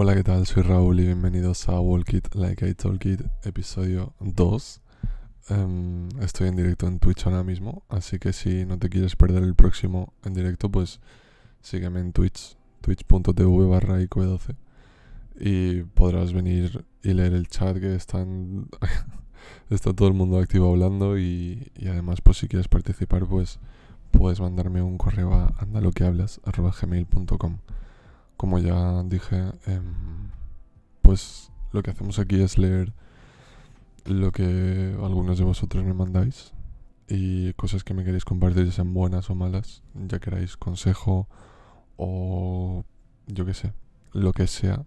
Hola, ¿qué tal? Soy Raúl y bienvenidos a Walk It Like I Talk It, episodio 2. Em, estoy en directo en Twitch ahora mismo, así que si no te quieres perder el próximo en directo, pues sígueme en Twitch, twitch.tv barra ICOE12 y podrás venir y leer el chat que está todo el mundo activo hablando y, y, además pues si quieres participar pues puedes mandarme un correo a andaloquehablas.gmail.com como ya dije, em, pues lo que hacemos aquí es leer lo que algunos de vosotros me mandáis y cosas que me queréis compartir, ya sean buenas o malas, ya queráis consejo o yo qué sé, lo que sea,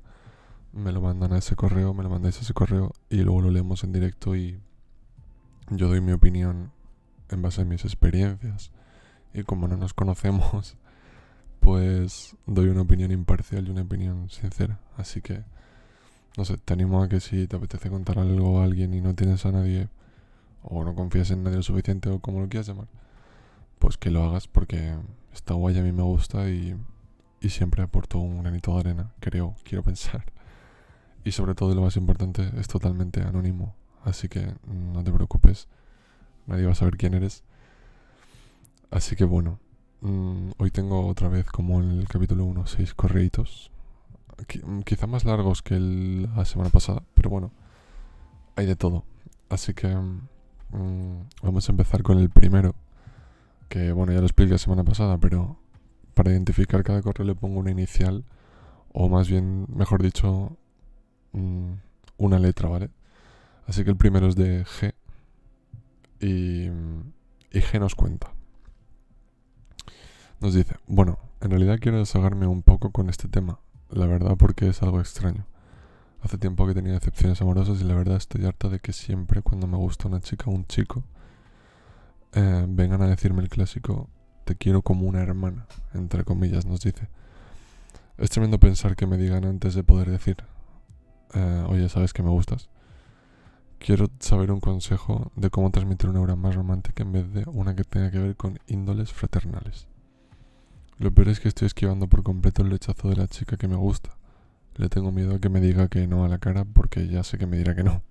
me lo mandan a ese correo, me lo mandáis a ese correo y luego lo leemos en directo y yo doy mi opinión en base a mis experiencias. Y como no nos conocemos, pues doy una opinión imparcial y una opinión sincera. Así que, no sé, te animo a que si te apetece contar algo a alguien y no tienes a nadie, o no confías en nadie lo suficiente, o como lo quieras llamar, pues que lo hagas porque está guay, a mí me gusta y, y siempre aporto un granito de arena, creo, quiero pensar. Y sobre todo, lo más importante, es totalmente anónimo. Así que no te preocupes, nadie va a saber quién eres. Así que bueno, Mm, hoy tengo otra vez, como en el capítulo 1, seis correitos. Mm, quizá más largos que la semana pasada, pero bueno, hay de todo. Así que mm, vamos a empezar con el primero. Que bueno, ya lo expliqué la semana pasada, pero para identificar cada correo le pongo una inicial, o más bien, mejor dicho, una letra, ¿vale? Así que el primero es de G. Y G nos cuenta. Nos dice, bueno, en realidad quiero desahogarme un poco con este tema, la verdad porque es algo extraño. Hace tiempo que tenía decepciones amorosas y la verdad estoy harta de que siempre cuando me gusta una chica o un chico, eh, vengan a decirme el clásico, te quiero como una hermana, entre comillas, nos dice. Es tremendo pensar que me digan antes de poder decir, eh, oye, sabes que me gustas. Quiero saber un consejo de cómo transmitir una obra más romántica en vez de una que tenga que ver con índoles fraternales. Lo peor es que estoy esquivando por completo el rechazo de la chica que me gusta. Le tengo miedo a que me diga que no a la cara porque ya sé que me dirá que no.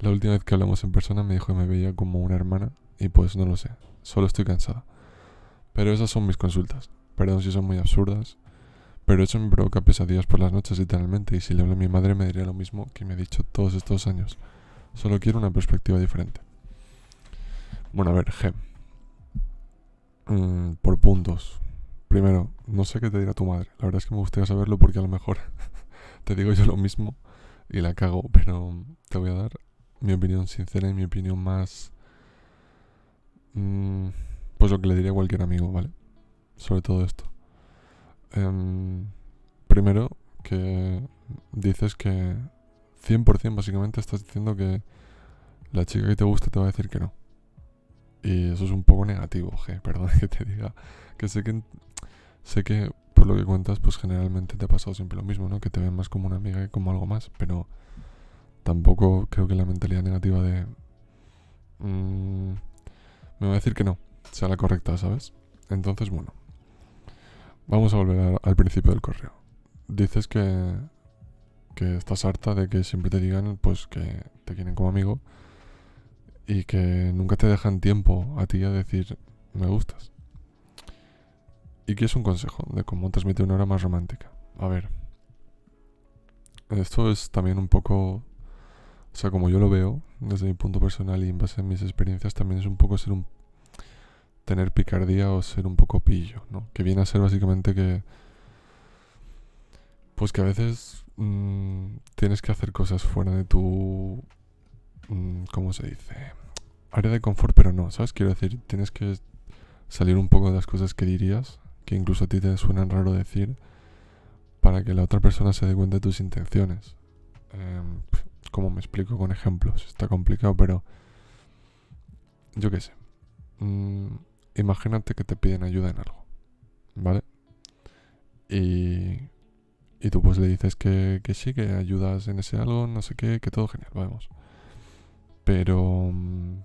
La última vez que hablamos en persona me dijo que me veía como una hermana y pues no lo sé, solo estoy cansada. Pero esas son mis consultas. Perdón si son muy absurdas, pero eso me provoca pesadillas por las noches literalmente y si le hablo a mi madre me diría lo mismo que me ha dicho todos estos años. Solo quiero una perspectiva diferente. Bueno, a ver, G. Mm, por puntos. Primero, no sé qué te dirá tu madre. La verdad es que me gustaría saberlo porque a lo mejor te digo yo lo mismo y la cago, pero te voy a dar mi opinión sincera y mi opinión más... Mmm, pues lo que le diría a cualquier amigo, ¿vale? Sobre todo esto. Em, primero, que dices que 100% básicamente estás diciendo que la chica que te gusta te va a decir que no. Y eso es un poco negativo, G, perdón que te diga. Que sé que Sé que por lo que cuentas, pues generalmente te ha pasado siempre lo mismo, ¿no? Que te ven más como una amiga que como algo más, pero tampoco creo que la mentalidad negativa de... Mmm, me va a decir que no, sea la correcta, ¿sabes? Entonces, bueno, vamos a volver al principio del correo. Dices que, que estás harta de que siempre te digan, pues, que te quieren como amigo y que nunca te dejan tiempo a ti a decir, me gustas. Y aquí es un consejo de cómo transmitir una hora más romántica. A ver. Esto es también un poco. O sea, como yo lo veo, desde mi punto personal y en base a mis experiencias, también es un poco ser un. tener picardía o ser un poco pillo, ¿no? Que viene a ser básicamente que. Pues que a veces mmm, tienes que hacer cosas fuera de tu. Mmm, ¿Cómo se dice? Área de confort, pero no, ¿sabes? Quiero decir, tienes que salir un poco de las cosas que dirías que incluso a ti te suena raro decir, para que la otra persona se dé cuenta de tus intenciones. Eh, como me explico con ejemplos? Está complicado, pero yo qué sé. Mm, imagínate que te piden ayuda en algo, ¿vale? Y, y tú pues le dices que, que sí, que ayudas en ese algo, no sé qué, que todo genial, vamos. Pero... Mm,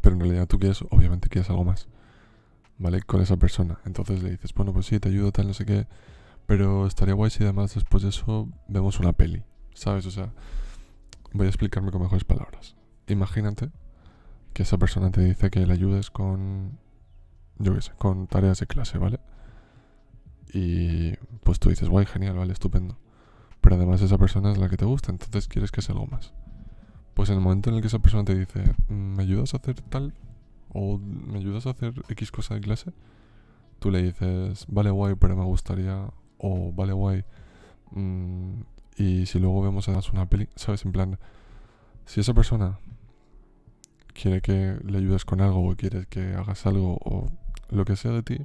pero en realidad tú quieres, obviamente quieres algo más. ¿Vale? Con esa persona. Entonces le dices, bueno, pues sí, te ayudo, tal, no sé qué. Pero estaría guay si además después de eso vemos una peli, ¿sabes? O sea, voy a explicarme con mejores palabras. Imagínate que esa persona te dice que le ayudes con, yo qué sé, con tareas de clase, ¿vale? Y pues tú dices, guay, genial, vale, estupendo. Pero además esa persona es la que te gusta, entonces quieres que sea algo más. Pues en el momento en el que esa persona te dice, ¿me ayudas a hacer tal? ¿O me ayudas a hacer X cosa de clase? Tú le dices, vale, guay, pero me gustaría. O vale, guay. Mm, y si luego vemos además una peli, ¿sabes? En plan, si esa persona quiere que le ayudes con algo o quiere que hagas algo o lo que sea de ti,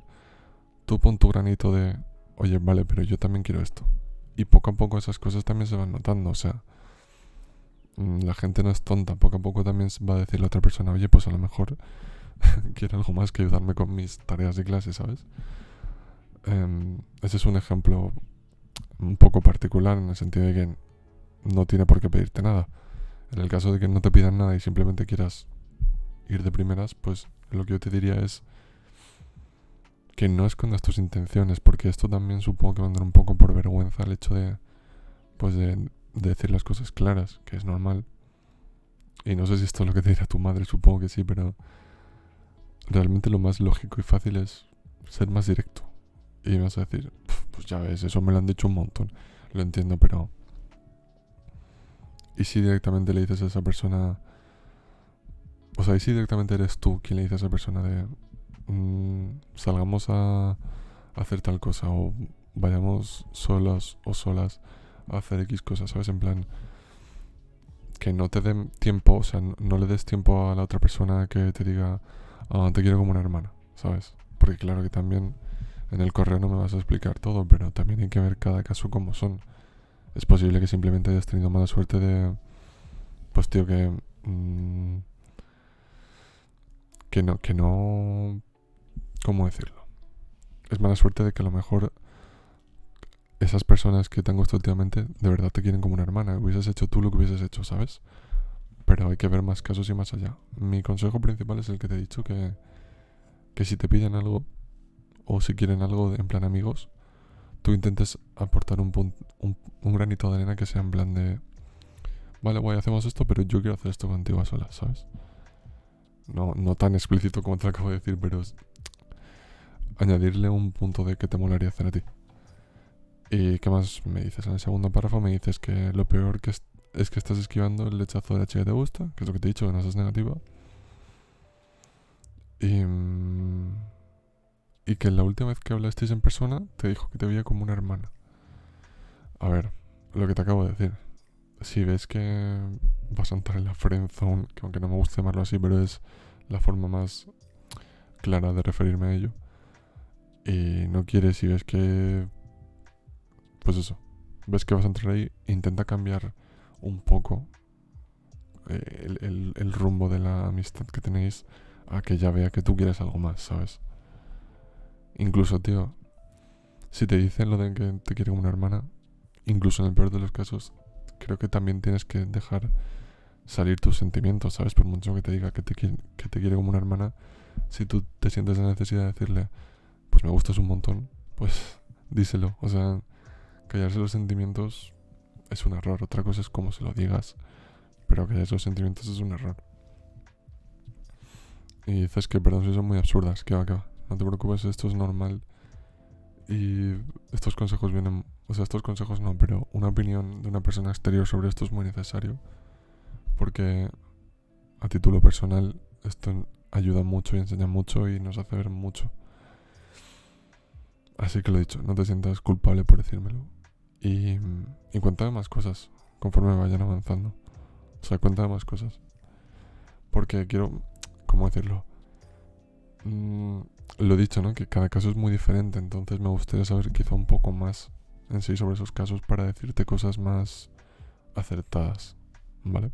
tú pon tu granito de, oye, vale, pero yo también quiero esto. Y poco a poco esas cosas también se van notando, o sea, mm, la gente no es tonta, poco a poco también va a decir la otra persona, oye, pues a lo mejor quiere algo más que ayudarme con mis tareas de clase, ¿sabes? Em, ese es un ejemplo un poco particular en el sentido de que no tiene por qué pedirte nada. En el caso de que no te pidan nada y simplemente quieras ir de primeras, pues lo que yo te diría es que no escondas tus intenciones, porque esto también supongo que vendrá un poco por vergüenza el hecho de, pues de, decir las cosas claras, que es normal. Y no sé si esto es lo que te dirá tu madre, supongo que sí, pero realmente lo más lógico y fácil es ser más directo. Y vas a decir, pues ya ves, eso me lo han dicho un montón, lo entiendo, pero... ¿Y si directamente le dices a esa persona... O sea, ¿y si directamente eres tú quien le dice a esa persona de... Mm, salgamos a, hacer tal cosa o vayamos solas o solas a hacer X cosas, ¿sabes? En plan, que no te den tiempo, o sea, no, le des tiempo a la otra persona que te diga, te quiero como una hermana, ¿sabes? Porque claro que también en el correo no me vas a explicar todo, pero también hay que ver cada caso como son. Es posible que simplemente hayas tenido mala suerte de, pues tío, que... Mm, que no, que no ¿Cómo decirlo? Es mala suerte de que a lo mejor esas personas que te han gustado últimamente de verdad te quieren como una hermana. Hubieses hecho tú lo que hubieses hecho, ¿sabes? Pero hay que ver más casos y más allá. Mi consejo principal es el que te he dicho, que, que si te piden algo o si quieren algo en plan amigos, tú intentes aportar un, un, granito de arena que sea en plan de, vale, guay, hacemos esto, pero yo quiero hacer esto contigo a solas, ¿sabes? No, no tan explícito como te lo acabo de decir, pero añadirle un punto de que te molaría hacer a ti. ¿Y qué más me dices? En el segundo párrafo me dices que lo peor que es, que estás esquivando el lechazo de la chica que te gusta, que es lo que te he dicho, que no seas negativa. Y, mm, y que la última vez que hablasteis en persona te dijo que te veía como una hermana. A ver, lo que te acabo de decir. Si ves que vas a entrar en la friendzone, que aunque no me gusta llamarlo así, pero es la forma más clara de referirme a ello y no quieres y ves que... Pues eso, ves que vas a entrar ahí, intenta cambiar un poco eh, el, rumbo de la amistad que tenéis a que ya vea que tú quieres algo más, ¿sabes? Incluso, tío, si te dicen lo de que te quiere como una hermana, incluso en el peor de los casos, creo que también tienes que dejar salir tus sentimientos, ¿sabes? Por mucho que te diga que te, que te quiere como una hermana, si tú te sientes la necesidad de decirle, pues me gustas un montón, pues díselo. O sea, callarse los sentimientos es un error. Otra cosa es cómo se lo digas, pero callarse los sentimientos es un error. Y dices que, perdón, si son muy absurdas, que va, que va. No te preocupes, esto es normal. Y estos consejos vienen, o sea, estos consejos no, pero una opinión de una persona exterior sobre esto es muy necesario. Porque a título personal esto ayuda mucho y enseña mucho y nos hace ver mucho. Así que lo he dicho, no te sientas culpable por decírmelo. Y, y cuéntame más cosas conforme vayan avanzando. O sea, cuéntame más cosas. Porque quiero, ¿cómo decirlo? Mm, lo he dicho, ¿no? Que cada caso es muy diferente, entonces me gustaría saber quizá un poco más en sí sobre esos casos para decirte cosas más acertadas, ¿vale?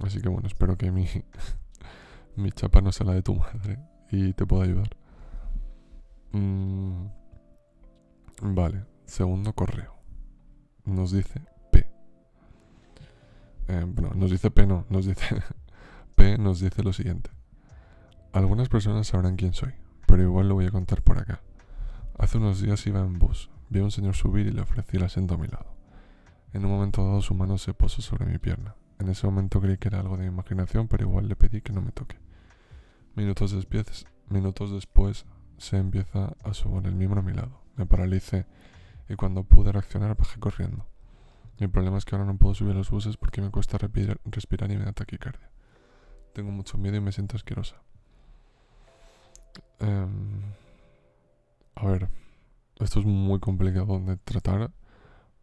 Así que bueno, espero que mi, mi chapa no sea la de tu madre y te pueda ayudar. Mm, vale, segundo correo. Nos dice P. Eh, bueno, nos dice P, no, nos dice P nos dice lo siguiente. Algunas personas sabrán quién soy, pero igual lo voy a contar por acá. Hace unos días iba en bus, vi a un señor subir y le ofrecí el asiento a mi lado. En un momento dado su mano se posó sobre mi pierna. En ese momento creí que era algo de mi imaginación, pero igual le pedí que no me toque. Minutos después, minutos después se empieza a subir el miembro a mi lado. Me paralicé y cuando pude reaccionar bajé corriendo. Mi problema es que ahora no puedo subir los buses porque me cuesta respirar, y me da taquicardia. Tengo mucho miedo y me siento asquerosa. Em, a ver, esto es muy complicado de tratar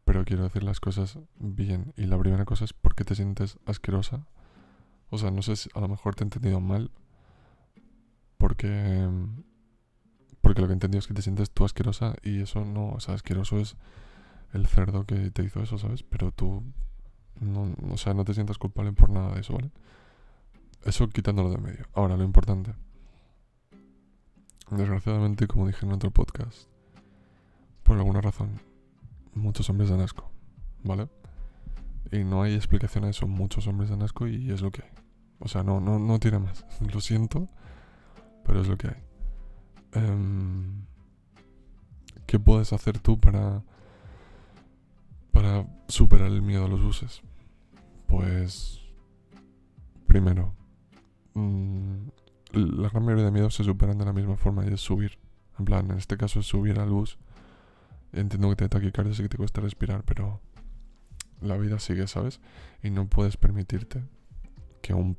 pero quiero decir las cosas bien. Y la primera cosa es por qué te sientes asquerosa. O sea, no sé si a lo mejor te he entendido mal. Porque. Porque lo que he entendido es que te sientes tú asquerosa y eso no. O sea, asqueroso es el cerdo que te hizo eso, ¿sabes? Pero tú. No, o sea, no te sientas culpable por nada de eso, ¿vale? Eso quitándolo de medio. Ahora, lo importante. Desgraciadamente, como dije en otro podcast, por alguna razón, muchos hombres dan asco, ¿vale? Y no hay explicación a eso, muchos hombres dan asco y es lo que hay. O sea, no, no, no tiene más. Lo siento, pero es lo que hay. Em, ¿Qué puedes hacer tú para, para superar el miedo a los buses? Pues, primero, mm, la gran mayoría de miedos se superan de la misma forma y es subir. En plan, en este caso es subir al bus Entiendo que te taquicardia y que te cuesta respirar, pero la vida sigue, ¿sabes? Y no puedes permitirte que un,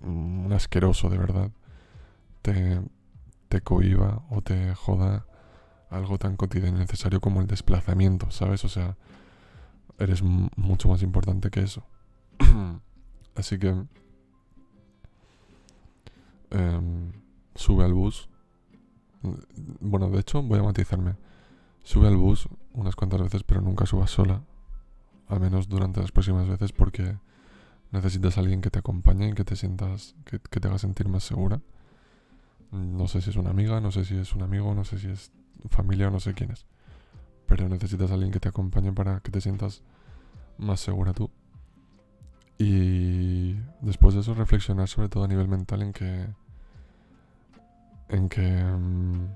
un asqueroso de verdad te, te cohiba o te joda algo tan cotidiano y necesario como el desplazamiento, ¿sabes? O sea, eres mucho más importante que eso. Así que em, sube al bus. Bueno, de hecho, voy a matizarme. Sube al bus unas cuantas veces, pero nunca subas sola. Al menos durante las próximas veces porque necesitas a alguien que te acompañe y que te sientas, que, te haga sentir más segura. No sé si es una amiga, no sé si es un amigo, no sé si es familia o no sé quién es. Pero necesitas alguien que te acompañe para que te sientas más segura tú. Y después de eso reflexionar sobre todo a nivel mental en que... En que... Mm,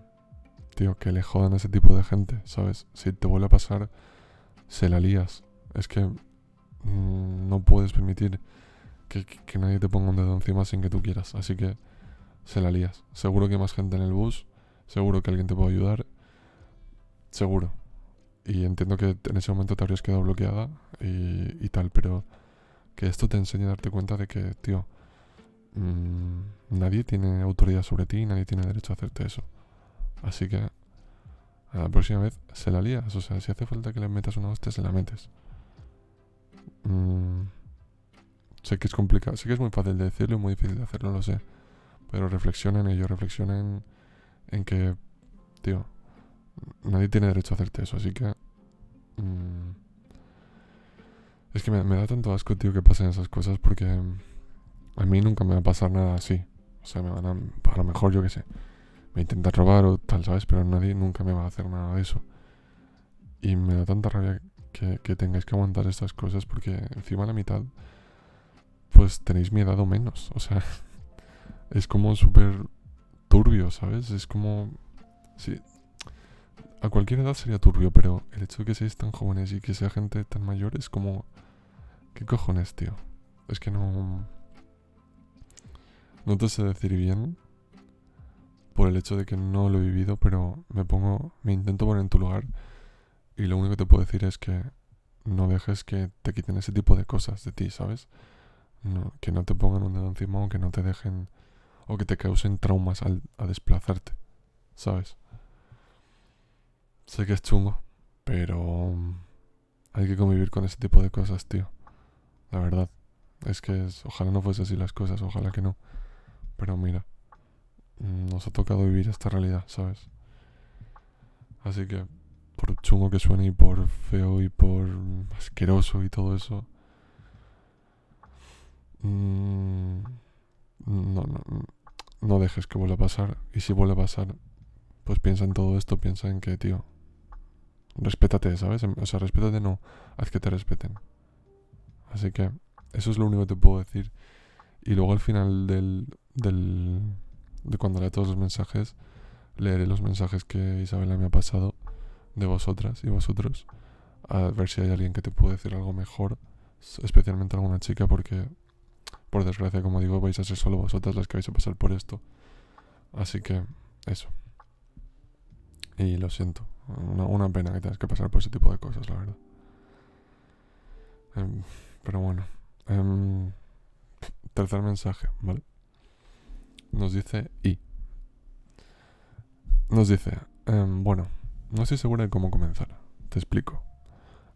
tío, que le jodan a ese tipo de gente, ¿sabes? Si te vuelve a pasar, se la lías. Es que mm, no puedes permitir que, nadie te ponga un dedo encima sin que tú quieras. Así que se la lías. Seguro que hay más gente en el bus, seguro que alguien te puede ayudar, seguro. Y entiendo que en ese momento te habrías quedado bloqueada y, tal, pero que esto te enseñe a darte cuenta de que, tío, mm, nadie tiene autoridad sobre ti nadie tiene derecho a hacerte eso. Así que a la próxima vez se la lías. O sea, si hace falta que le metas una hostia, se la metes. Mm, sé que es complicado. Sé que es muy fácil de decirlo y muy difícil de hacerlo, lo sé. Pero reflexionen ellos, reflexionen en que, tío, nadie tiene derecho a hacerte eso. Así que... Mm, es que me, da tanto asco, tío, que pasen esas cosas porque a mí nunca me va a pasar nada así. O sea, me van a... A lo mejor, yo qué sé me intenta robar o tal, ¿sabes? Pero nadie nunca me va a hacer nada de eso. Y me da tanta rabia que, que tengáis que aguantar estas cosas porque encima la mitad, pues tenéis mi edad menos. O sea, es como súper turbio, ¿sabes? Es como... Sí, a cualquier edad sería turbio, pero el hecho de que seáis tan jóvenes y que sea gente tan mayor es como... ¿Qué cojones, tío? Es que no... No te sé decir bien, por el hecho de que no lo he vivido, pero me pongo, me intento poner en tu lugar y lo único que te puedo decir es que no dejes que te quiten ese tipo de cosas de ti, ¿sabes? que no te pongan un dedo encima o que no te dejen o que te causen traumas al, a desplazarte, ¿sabes? Sé que es chungo, pero hay que convivir con ese tipo de cosas, tío. La verdad. Es que ojalá no fuese así las cosas, ojalá que no. Pero mira nos ha tocado vivir esta realidad, ¿sabes? Así que, por chungo que suene y por feo y por asqueroso y todo eso, mm, no, no, no dejes que vuelva a pasar. Y si vuelve a pasar, pues piensa en todo esto, piensa en que, tío, respétate, ¿sabes? O sea, respétate, no, haz que te respeten. Así que, eso es lo único que te puedo decir. Y luego al final del, del, de cuando lea todos los mensajes, leeré los mensajes que Isabela me ha pasado de vosotras y vosotros. A ver si hay alguien que te puede decir algo mejor. Especialmente alguna chica porque, por desgracia, como digo, vais a ser solo vosotras las que vais a pasar por esto. Así que, eso. Y lo siento. Una, pena que tengas que pasar por ese tipo de cosas, la verdad. Em, pero bueno. Em, tercer mensaje, ¿vale? Nos dice I. Nos dice, em, bueno, no estoy segura de cómo comenzar. Te explico.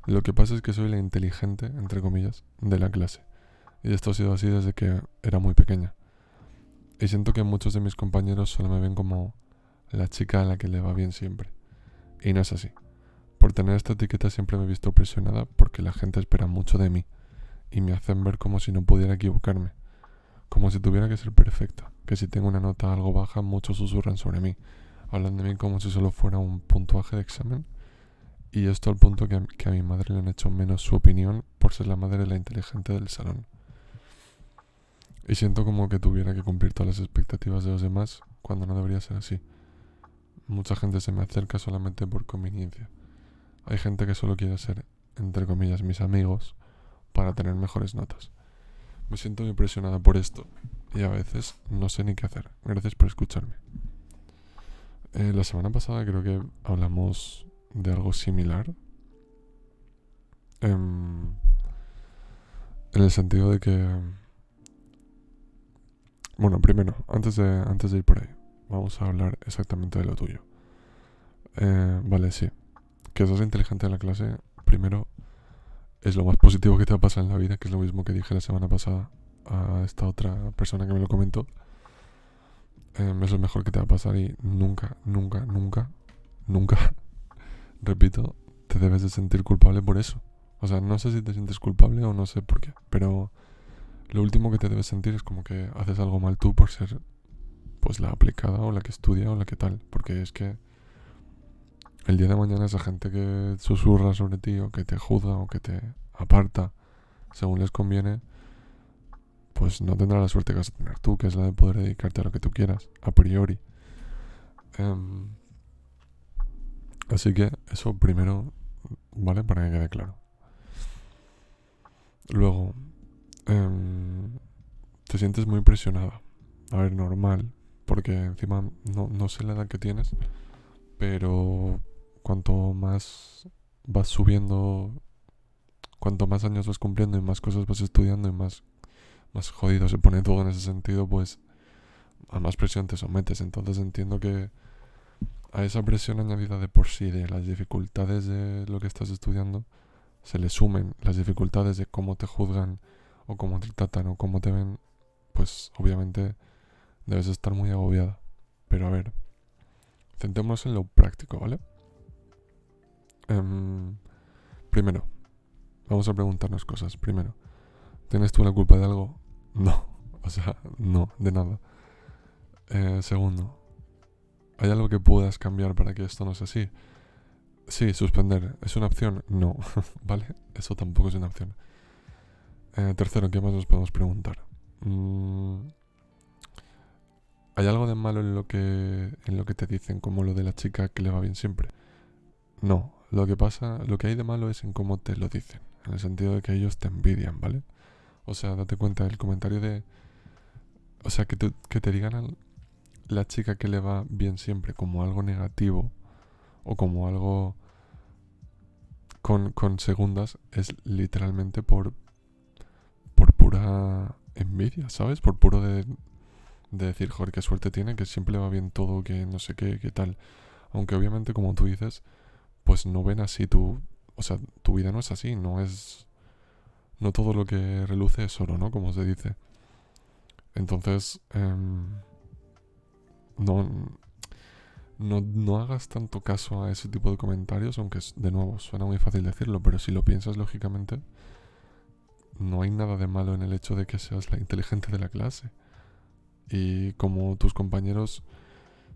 Lo que pasa es que soy la inteligente, entre comillas, de la clase. Y esto ha sido así desde que era muy pequeña. Y siento que muchos de mis compañeros solo me ven como la chica a la que le va bien siempre. Y no es así. Por tener esta etiqueta siempre me he visto presionada porque la gente espera mucho de mí y me hacen ver como si no pudiera equivocarme, como si tuviera que ser perfecta, que si tengo una nota algo baja muchos susurran sobre mí, hablan de mí como si solo fuera un puntuaje de examen. Y esto al punto que que a mi madre le han hecho menos su opinión por ser la madre de la inteligente del salón. Y siento como que tuviera que cumplir todas las expectativas de los demás cuando no debería ser así. Mucha gente se me acerca solamente por conveniencia. Hay gente que solo quiere ser, entre comillas, mis amigos para tener mejores notas. Me siento muy presionada por esto y a veces no sé ni qué hacer. Gracias por escucharme. Eh, la semana pasada creo que hablamos de algo similar. Em, en el sentido de que... Bueno, primero, antes de, antes de ir por ahí vamos a hablar exactamente de lo tuyo. Eh, vale, sí. Que seas inteligente en la clase, primero, es lo más positivo que te va a pasar en la vida, que es lo mismo que dije la semana pasada a esta otra persona que me lo comentó. Em, es lo mejor que te va a pasar y nunca, nunca, nunca, nunca, repito, te debes de sentir culpable por eso. O sea, no sé si te sientes culpable o no sé por qué, pero lo último que te debes sentir es como que haces algo mal tú por ser pues la aplicada o la que estudia o la que tal. Porque es que el día de mañana esa gente que susurra sobre ti o que te juzga o que te aparta según les conviene, pues no tendrá la suerte que vas a tener tú, que es la de poder dedicarte a lo que tú quieras, a priori. Em, así que eso primero, ¿vale? Para que quede claro. Luego, em, te sientes muy presionada. A ver, normal porque encima no, no sé la edad que tienes, pero cuanto más vas subiendo, cuanto más años vas cumpliendo y más cosas vas estudiando y más, más jodido se pone todo en ese sentido, pues a más presión te sometes. Entonces entiendo que a esa presión añadida de por sí, de las dificultades de lo que estás estudiando, se le sumen las dificultades de cómo te juzgan o cómo te tratan o cómo te ven, pues obviamente debes estar muy agobiada. Pero a ver, centrémonos en lo práctico, ¿vale? Em, primero, vamos a preguntarnos cosas. Primero, ¿tienes tú la culpa de algo? No, o sea, no, de nada. Eh, segundo, ¿hay algo que puedas cambiar para que esto no sea así? Sí, suspender. ¿Es una opción? No, ¿vale? Eso tampoco es una opción. Eh, tercero, ¿qué más nos podemos preguntar? Mm, ¿Hay algo de malo en lo que en lo que te dicen como lo de la chica que le va bien siempre? No, lo que pasa, lo que hay de malo es en cómo te lo dicen, en el sentido de que ellos te envidian, ¿vale? O sea, date cuenta el comentario de o sea, que te, que te digan a la chica que le va bien siempre como algo negativo o como algo con, con segundas es literalmente por por envidia, ¿sabes? Por puro de de decir, joder, qué suerte tiene, que siempre va bien todo, que no sé qué, qué tal. Aunque obviamente, como tú dices, pues no ven así tu... O sea, tu vida no es así, no es... No todo lo que reluce es oro, ¿no? Como se dice. Entonces, em, no, no, no hagas tanto caso a ese tipo de comentarios, aunque de nuevo suena muy fácil decirlo, pero si lo piensas lógicamente, no hay nada de malo en el hecho de que seas la inteligente de la clase y como tus compañeros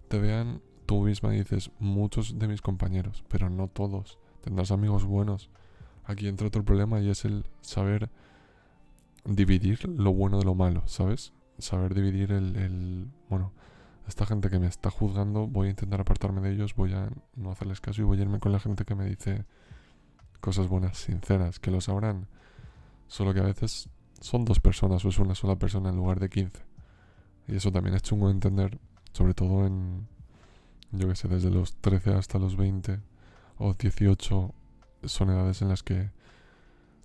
te vean, tú misma dices muchos de mis compañeros, pero no todos. Tendrás amigos buenos. Aquí entra otro problema y es el saber dividir lo bueno de lo malo, ¿sabes? Saber dividir el, el bueno, esta gente que me está juzgando, voy a intentar apartarme de ellos, voy a no hacerles caso y voy a irme con la gente que me dice cosas buenas, sinceras, que lo sabrán. Solo que a veces son dos personas o es una sola persona en lugar de 15. Y eso también es chungo de entender, sobre todo en, yo que sé, desde los 13 hasta los 20 o 18 son edades en las que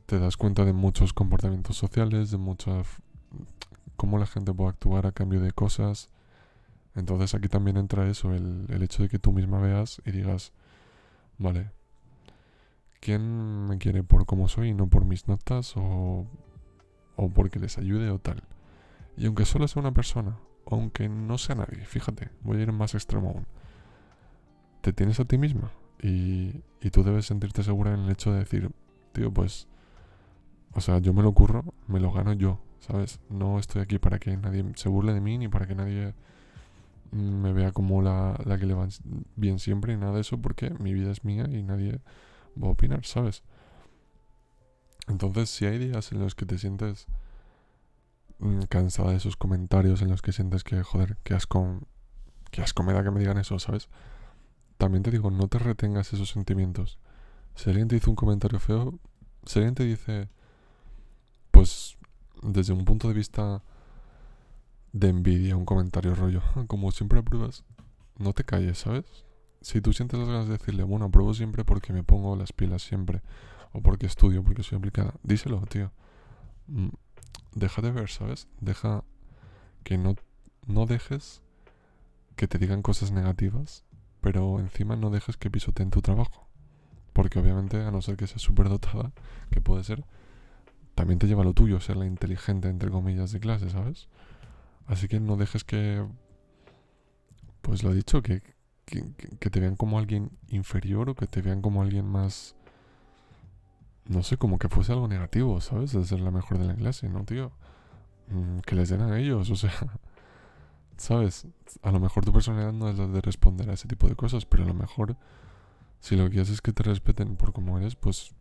te das cuenta de muchos comportamientos sociales, de muchas cómo la gente puede actuar a cambio de cosas. Entonces aquí también entra eso, el, el hecho de que tú misma veas y digas, vale, ¿quién me quiere por cómo soy y no por mis notas o, o porque les ayude o tal? Y aunque solo sea una persona, aunque no sea nadie, fíjate, voy a ir más extremo aún. Te tienes a ti misma y, y tú debes sentirte segura en el hecho de decir, tío, pues, o sea, yo me lo curro, me lo gano yo, ¿sabes? No estoy aquí para que nadie se burle de mí ni para que nadie me vea como la, la que le va bien siempre y nada de eso porque mi vida es mía y nadie va a opinar, ¿sabes? Entonces, si hay días en los que te sientes mm, cansada de esos comentarios, en los que sientes que, joder, que asco, que asco me da que me digan eso, ¿sabes? También te digo, no te retengas esos sentimientos. Si alguien te dice un comentario feo, si alguien te dice, pues, desde un punto de vista de envidia, un comentario rollo, como siempre apruebas, no te calles, ¿sabes? Si tú sientes las ganas de decirle, bueno, apruebo siempre porque me pongo las pilas siempre, o porque estudio, porque soy aplicada, díselo, tío. Mm, deja de ver, ¿sabes? Deja que no, no dejes que te digan cosas negativas, pero encima no dejes que pisoteen tu trabajo. Porque obviamente, a no ser que seas súper dotada, que puede ser, también te lleva lo tuyo, ser la inteligente, entre comillas, de clase, ¿sabes? Así que no dejes que, pues lo dicho, que, que, te vean como alguien inferior o que te vean como alguien más, no sé, como que fuese algo negativo, ¿sabes? De ser la mejor de la clase, ¿no, tío? Mm, que les den a ellos, o sea, ¿sabes? A lo mejor tu personalidad no es la de responder a ese tipo de cosas, pero a lo mejor si lo que quieres es que te respeten por como eres, pues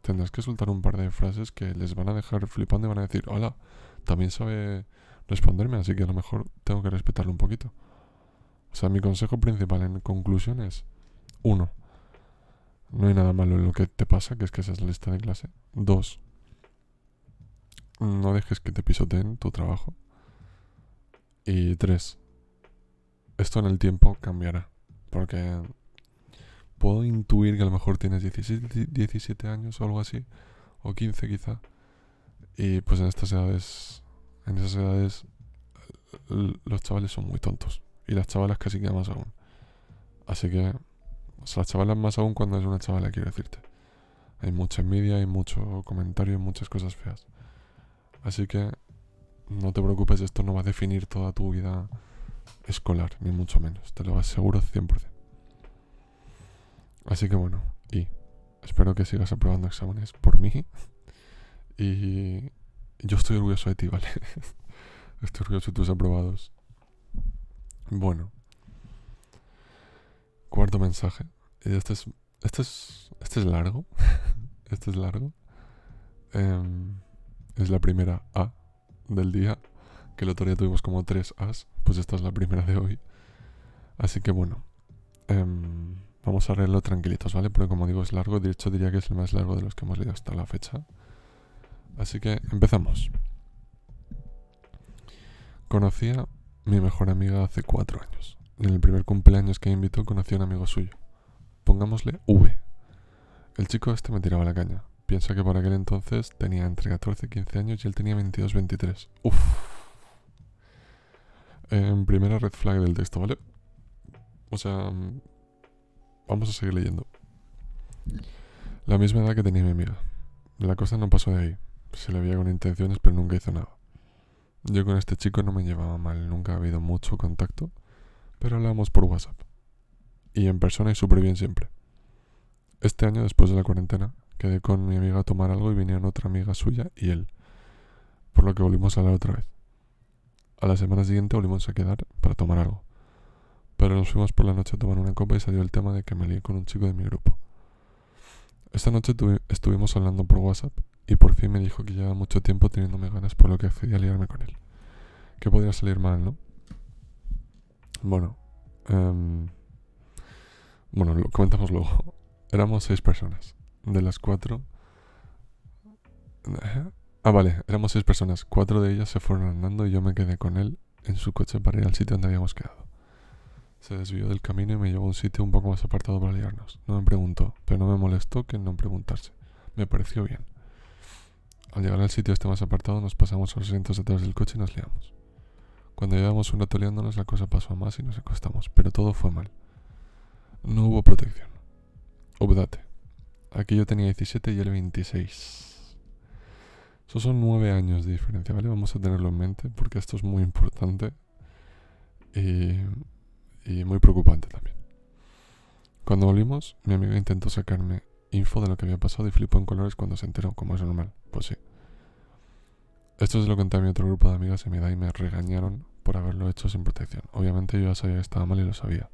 tendrás que soltar un par de frases que les van a dejar flipando y van a decir, hola, también sabe responderme, así que a lo mejor tengo que respetarlo un poquito. O sea, mi consejo principal en conclusión es, uno, no hay nada malo en lo que te pasa, que es que es la lista de clase. Dos, no dejes que te pisoteen tu trabajo. Y tres, esto en el tiempo cambiará, porque puedo intuir que a lo mejor tienes 16, 17 años o algo así, o 15 quizá, y pues en estas edades en esas edades los chavales son muy tontos. Y las chavalas casi que más aún. Así que, las chavalas más aún cuando es una chavala, quiero decirte. Hay mucha envidia, hay mucho comentario, muchas cosas feas. Así que, no te preocupes, esto no va a definir toda tu vida escolar, ni mucho menos. Te lo aseguro 100%. Así que bueno, y espero que sigas aprobando exámenes por mí. Y yo estoy orgulloso de ti, ¿vale? estoy orgulloso de tus aprobados. Bueno. Cuarto mensaje. Este es, este es, este es largo. este es largo. Em, es la primera A del día. Que el otro día tuvimos como tres As. Pues esta es la primera de hoy. Así que bueno. Em, vamos a leerlo tranquilitos, ¿vale? Porque como digo es largo. De hecho diría que es el más largo de los que hemos leído hasta la fecha. Así que empezamos. Conocí a mi mejor amiga hace cuatro años. En el primer cumpleaños que invitó conocí a un amigo suyo. Pongámosle V. El chico este me tiraba la caña. Piensa que por aquel entonces tenía entre 14 y 15 años y él tenía 22, 23. Uf. En primera red flag del texto, ¿vale? O sea, mm, vamos a seguir leyendo. La misma edad que tenía mi amiga. La cosa no pasó de ahí. Se le veía con intenciones, pero nunca hizo nada. Yo con este chico no me llevaba mal, nunca ha habido mucho contacto, pero hablábamos por WhatsApp. Y en persona y súper bien siempre. Este año, después de la cuarentena, quedé con mi amiga a tomar algo y vinieron otra amiga suya y él, por lo que volvimos a hablar otra vez. A la semana siguiente volvimos a quedar para tomar algo. Pero nos fuimos por la noche a tomar una copa y salió el tema de que me lié con un chico de mi grupo. Esta noche estuvimos hablando por WhatsApp y por fin me dijo que llevaba mucho tiempo teniéndome ganas por lo que accedí a liarme con él. Que podría salir mal, ¿no? Bueno, em, bueno, lo comentamos luego. Éramos seis personas. De las cuatro. ¿eh? Ah, vale, éramos seis personas. Cuatro de ellas se fueron andando y yo me quedé con él en su coche para ir al sitio donde habíamos quedado. Se desvió del camino y me llevó a un sitio un poco más apartado para liarnos. No me preguntó, pero no me molestó que no preguntarse. Me pareció bien. Al llegar al sitio este más apartado nos pasamos a los asientos detrás del coche y nos liamos. Cuando llevamos un rato liándonos la cosa pasó a más y nos acostamos, pero todo fue mal. No hubo protección. Obdate. Aquí yo tenía 17 y él 26. Esos son nueve años de diferencia, ¿vale? Vamos a tenerlo en mente porque esto es muy importante y, y muy preocupante también. Cuando volvimos, mi amiga intentó sacarme info de lo que había pasado y flipó en colores cuando se enteró, como es normal. Pues sí. Esto se lo conté a mi otro grupo de amigas y me da y me regañaron por haberlo hecho sin protección. Obviamente yo ya sabía que estaba mal y lo sabía.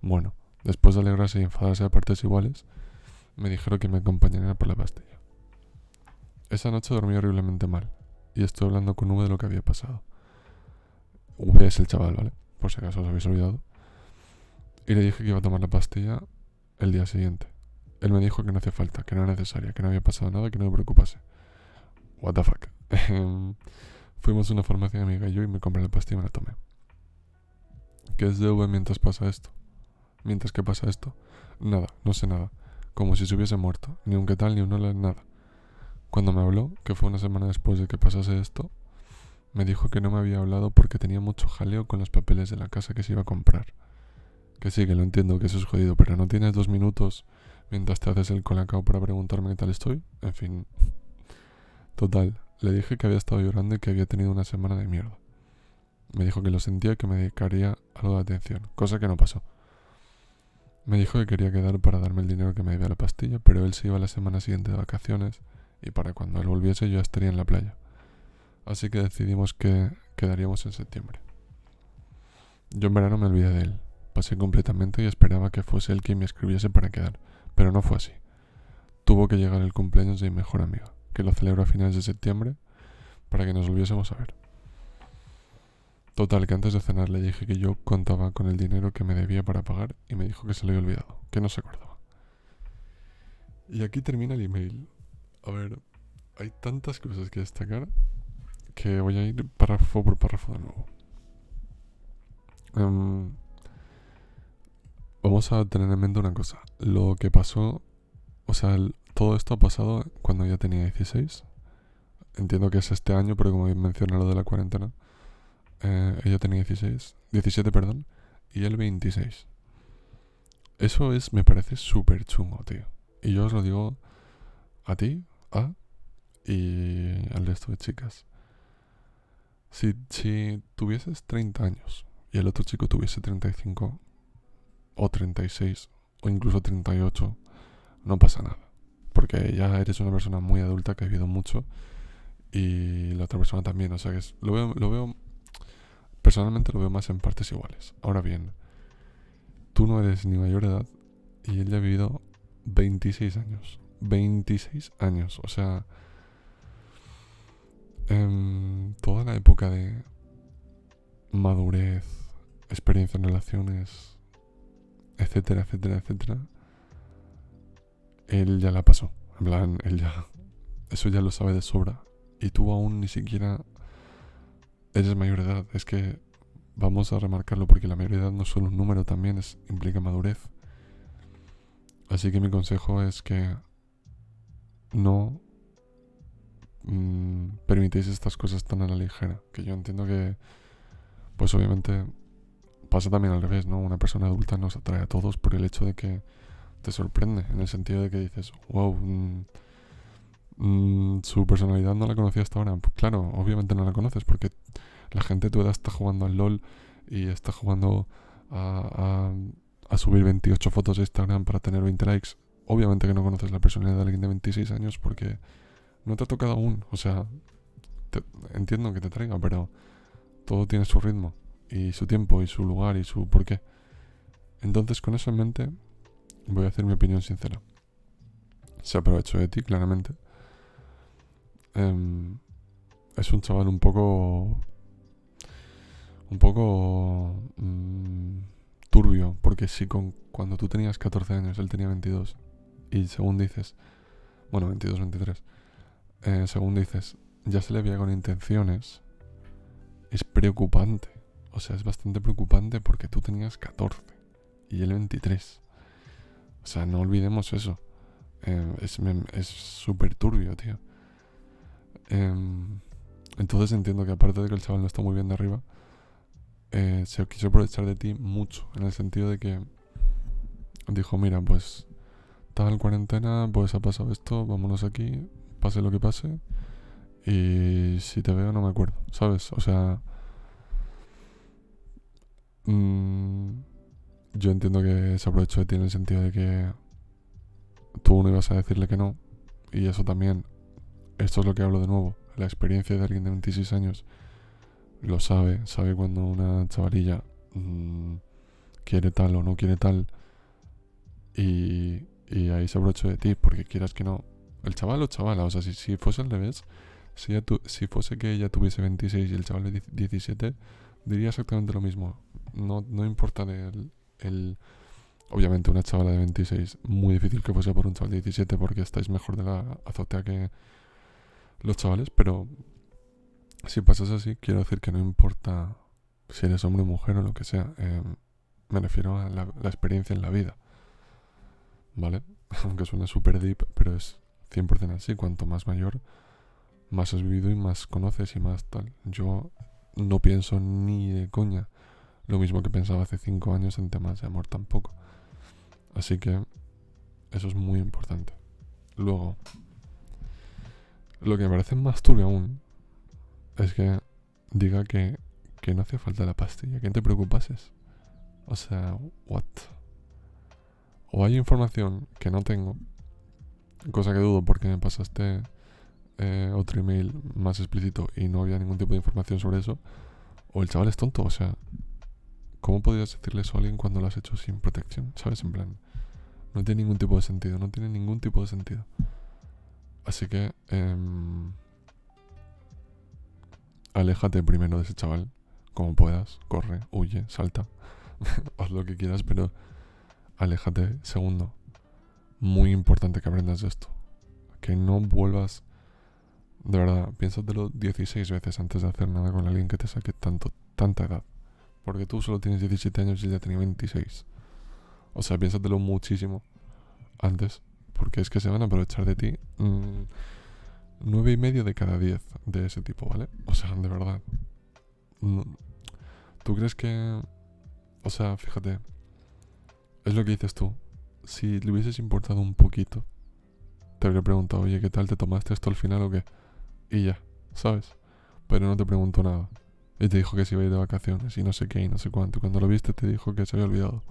Bueno, después de alegrarse y enfadarse a partes iguales, me dijeron que me acompañarían por la pastilla. Esa noche dormí horriblemente mal y estoy hablando con V de lo que había pasado. V es el chaval, ¿vale? Por si acaso os habéis olvidado. Y le dije que iba a tomar la pastilla el día siguiente. Él me dijo que no hacía falta, que no era necesaria, que no había pasado nada, que no me preocupase. What the fuck. Fuimos a una farmacia amiga y yo y me compré la pastilla y me la tomé. ¿Qué es de V mientras pasa esto? Mientras que pasa esto. Nada, no sé nada. Como si se hubiese muerto. Ni un qué tal, ni un hola, nada. Cuando me habló, que fue una semana después de que pasase esto, me dijo que no me había hablado porque tenía mucho jaleo con los papeles de la casa que se iba a comprar. Que sí, que lo entiendo, que eso es jodido, pero no tienes dos minutos mientras te haces el colacao para preguntarme qué tal estoy. En fin. Total, le dije que había estado llorando y que había tenido una semana de mierda. Me dijo que lo sentía y que me dedicaría algo de atención, cosa que no pasó. Me dijo que quería quedar para darme el dinero que me debía la pastilla, pero él se iba la semana siguiente de vacaciones y para cuando él volviese yo estaría en la playa. Así que decidimos que quedaríamos en septiembre. Yo en verano me olvidé de él, pasé completamente y esperaba que fuese él quien me escribiese para quedar, pero no fue así. Tuvo que llegar el cumpleaños de mi mejor amigo, que lo celebro a finales de septiembre, para que nos volviésemos a ver. Total, que antes de cenar le dije que yo contaba con el dinero que me debía para pagar y me dijo que se lo había olvidado, que no se acordaba. Y aquí termina el email. A ver, hay tantas cosas que destacar que voy a ir párrafo por párrafo de nuevo. Em, vamos a tener en mente una cosa. Lo que pasó, o sea, todo esto ha pasado cuando ya tenía 16. Entiendo que es este año, pero como mencioné lo de la cuarentena, eh, ella tenía 16, 17, perdón, y él 26. Eso es, me parece súper chungo, tío. Y yo os lo digo a ti, y al resto de chicas. Si, si tuvieses 30 años y el otro chico tuviese 35 o 36 o incluso 38, no pasa nada. Porque ya eres una persona muy adulta que ha vivido mucho y la otra persona también. O sea que lo, veo, personalmente lo veo más en partes iguales. Ahora bien, tú no eres ni mayor edad y él ya ha vivido 26 años. 26 años. O sea, en toda la época de madurez, experiencia en relaciones, etcétera, etcétera, etcétera, él ya la pasó. En plan, él ya. Eso ya lo sabe de sobra. Y tú aún ni siquiera eres mayor edad. Es que vamos a remarcarlo porque la mayoría edad no es solo un número, también es, implica madurez. Así que mi consejo es que no mm, permitéis estas cosas tan a la ligera. Que yo entiendo que, pues obviamente, pasa también al revés, ¿no? Una persona adulta nos atrae a todos por el hecho de que te sorprende, en el sentido de que dices, wow, mm, mm, su personalidad no la conocía hasta ahora. Pues claro, obviamente no la conoces porque la gente de tu edad está jugando al LOL y está jugando a, subir 28 fotos de Instagram para tener 20 likes obviamente que no conoces la personalidad de alguien de 26 años porque no te ha tocado aún. O sea, entiendo que te traiga, pero todo tiene su ritmo y su tiempo y su lugar y su por qué. Entonces, con eso en mente, voy a hacer mi opinión sincera. Se aprovechó de ti, claramente. Em, es un chaval un poco. un poco mm, turbio, porque si con, cuando tú tenías 14 años, él tenía 22, y según dices, bueno, 22, 23, eh, según dices, ya se le veía con intenciones, es preocupante. O sea, es bastante preocupante porque tú tenías 14 y él 23. O sea, no olvidemos eso. Eh, es súper turbio, tío. Em, entonces entiendo que aparte de que el chaval no está muy bien de arriba, eh, se quiso aprovechar de ti mucho. En el sentido de que dijo, mira, pues tal cuarentena, pues ha pasado esto, vámonos aquí, pase lo que pase. Y si te veo no me acuerdo, ¿sabes? O sea... Mmm, yo entiendo que se aprovechó de ti en el sentido de que tú no ibas a decirle que no. Y eso también, esto es lo que hablo de nuevo, la experiencia de alguien de 26 años lo sabe, sabe cuando una chavalilla mm, quiere tal o no quiere tal. Y, y ahí se aprovechó de ti, porque quieras que no. El chaval o chavala, o sea, si, si fuese al revés, si, si fuese que ella tuviese 26 y el chaval 17, diría exactamente lo mismo. No, no importa el, el, Obviamente una chavala de 26, muy difícil que fuese por un chaval de 17 porque estáis mejor de la azotea que los chavales, pero si pasas así, quiero decir que no importa si eres hombre o mujer o lo que sea. Eh, me refiero a la, la, experiencia en la vida. ¿Vale? Aunque suene súper deep, pero es 100% así. Cuanto más mayor, más has vivido y más conoces y más tal. Yo no pienso ni de coña lo mismo que pensaba hace 5 años en temas de amor tampoco. Así que eso es muy importante. Luego, lo que me parece más turbio aún es que diga que, que no hacía falta la pastilla, que no te preocupases. O sea, what? O hay información que no tengo, cosa que dudo porque me pasaste eh, otro email más explícito y no había ningún tipo de información sobre eso, o el chaval es tonto, o sea, ¿cómo podrías decirle eso a alguien cuando lo has hecho sin protección? ¿Sabes? En plan, no tiene ningún tipo de sentido, no tiene ningún tipo de sentido. Así que, eh, aléjate primero de ese chaval, como puedas, corre, huye, salta, haz lo que quieras, pero aléjate. Segundo, muy importante que aprendas de esto, que no vuelvas, de verdad, piénsatelo 16 veces antes de hacer nada con alguien que te saque tanto, tanta edad. Porque tú solo tienes 17 años y ya tenía 26. O sea, piénsatelo muchísimo antes. Porque es que se van a aprovechar de ti. Mm, nueve y medio de cada 10 de ese tipo, ¿vale? O sea, de verdad. ¿Tú crees que... O sea, fíjate. Es lo que dices tú. Si le hubieses importado un poquito, te habría preguntado, oye, ¿qué tal te tomaste esto al final o qué? Y ya, ¿sabes? Pero no te preguntó nada. Y te dijo que se iba a ir de vacaciones y no sé qué y no sé cuánto. Cuando lo viste te dijo que se había olvidado.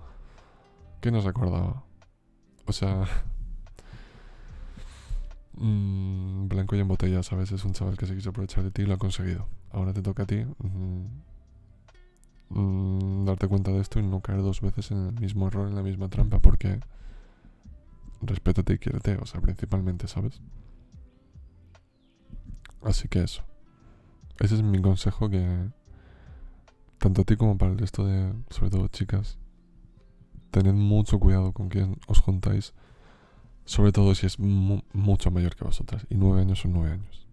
Que no se acordaba. O sea, Mm, blanco y en botella, ¿sabes? Es un chaval que se quiso aprovechar de ti y lo ha conseguido. Ahora te toca a ti mm, mm, darte cuenta de esto y no caer dos veces en el mismo error, en la misma trampa, porque respétate y quiérete, o sea, principalmente, ¿sabes? Así que eso. Ese es mi consejo que tanto a ti como para el resto de, sobre todo chicas, tened mucho cuidado con quien os juntáis sobre todo si es mucho mayor que vosotras. Y nueve años son nueve años.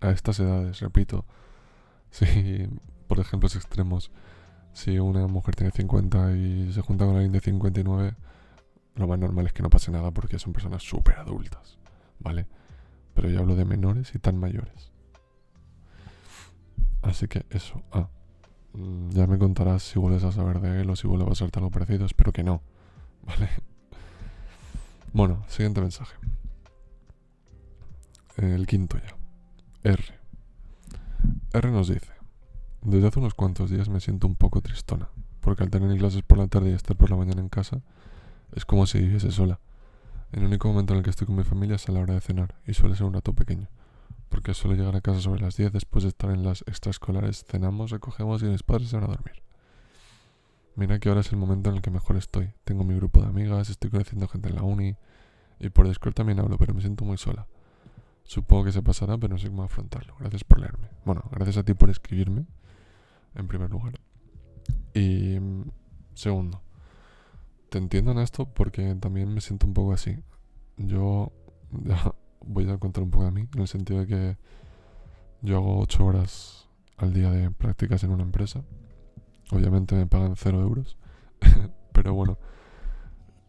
A estas edades, repito, si, por ejemplos extremos, si una mujer tiene 50 y se junta con alguien de 59, lo más normal es que no pase nada porque son personas súper adultas, ¿vale? Pero yo hablo de menores y tan mayores. Así que eso. Ah, mm, ya me contarás si vuelves a saber de él o si vuelve a pasarte algo parecido. Espero que no, ¿vale? Bueno, siguiente mensaje. El quinto ya. R. R nos dice, desde hace unos cuantos días me siento un poco tristona, porque al tener clases por la tarde y estar por la mañana en casa, es como si viviese sola. El único momento en el que estoy con mi familia es a la hora de cenar, y suele ser un rato pequeño, porque suelo llegar a casa sobre las 10 después de estar en las extraescolares, cenamos, recogemos y mis padres se van a dormir. Mira que ahora es el momento en el que mejor estoy. Tengo mi grupo de amigas, estoy conociendo gente en la uni. Y por Discord también hablo, pero me siento muy sola. Supongo que se pasará, pero no sé cómo afrontarlo. Gracias por leerme. Bueno, gracias a ti por escribirme, en primer lugar. Y segundo, te entiendo en esto porque también me siento un poco así. Yo voy a contar un poco a mí, en el sentido de que yo hago 8 horas al día de prácticas en una empresa. Obviamente me pagan 0 euros, pero bueno.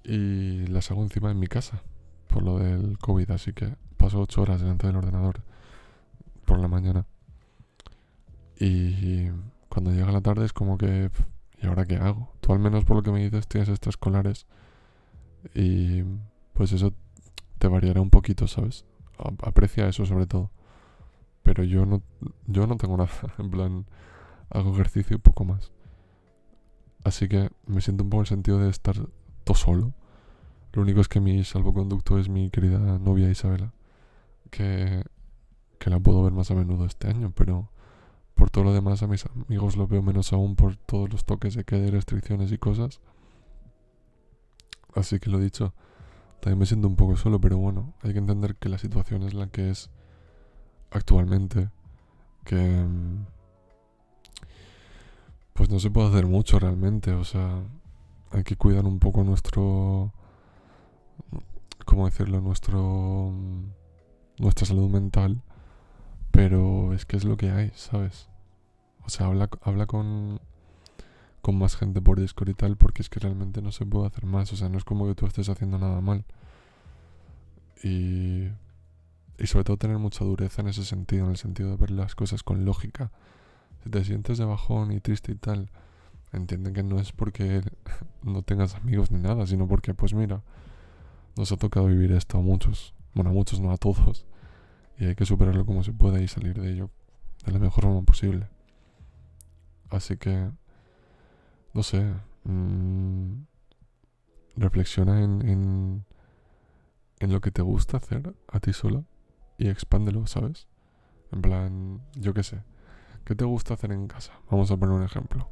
Y las hago encima en mi casa, por lo del COVID, así que paso 8 horas delante del ordenador por la mañana. Y cuando llega la tarde es como que, ¿y ahora qué hago? Tú al menos por lo que me dices tienes extraescolares y pues eso te variará un poquito, ¿sabes? Aprecia eso sobre todo. Pero yo no, yo no tengo nada, en plan, hago ejercicio y poco más. Así que me siento un poco el sentido de estar todo solo. Lo único es que mi salvoconducto es mi querida novia Isabela, que, que la puedo ver más a menudo este año, pero por todo lo demás, a mis amigos los veo menos aún por todos los toques de queda y restricciones y cosas. Así que lo dicho, también me siento un poco solo, pero bueno, hay que entender que la situación es la que es actualmente. Que... Mm, pues no se puede hacer mucho realmente, o sea, hay que cuidar un poco nuestro... ¿Cómo decirlo? Nuestro... Nuestra salud mental. Pero es que es lo que hay, ¿sabes? O sea, habla, habla con, con más gente por Discord y tal, porque es que realmente no se puede hacer más. O sea, no es como que tú estés haciendo nada mal. Y, y sobre todo tener mucha dureza en ese sentido, en el sentido de ver las cosas con lógica. Si te sientes de bajón y triste y tal, entiende que no es porque no tengas amigos ni nada, sino porque, pues mira, nos ha tocado vivir esto a muchos. Bueno, a muchos, no a todos. Y hay que superarlo como se pueda y salir de ello de la mejor forma posible. Así que, no sé, mm, reflexiona en, en, lo que te gusta hacer a ti sola y expándelo, ¿sabes? En plan, yo qué sé, ¿qué te gusta hacer en casa? Vamos a poner un ejemplo.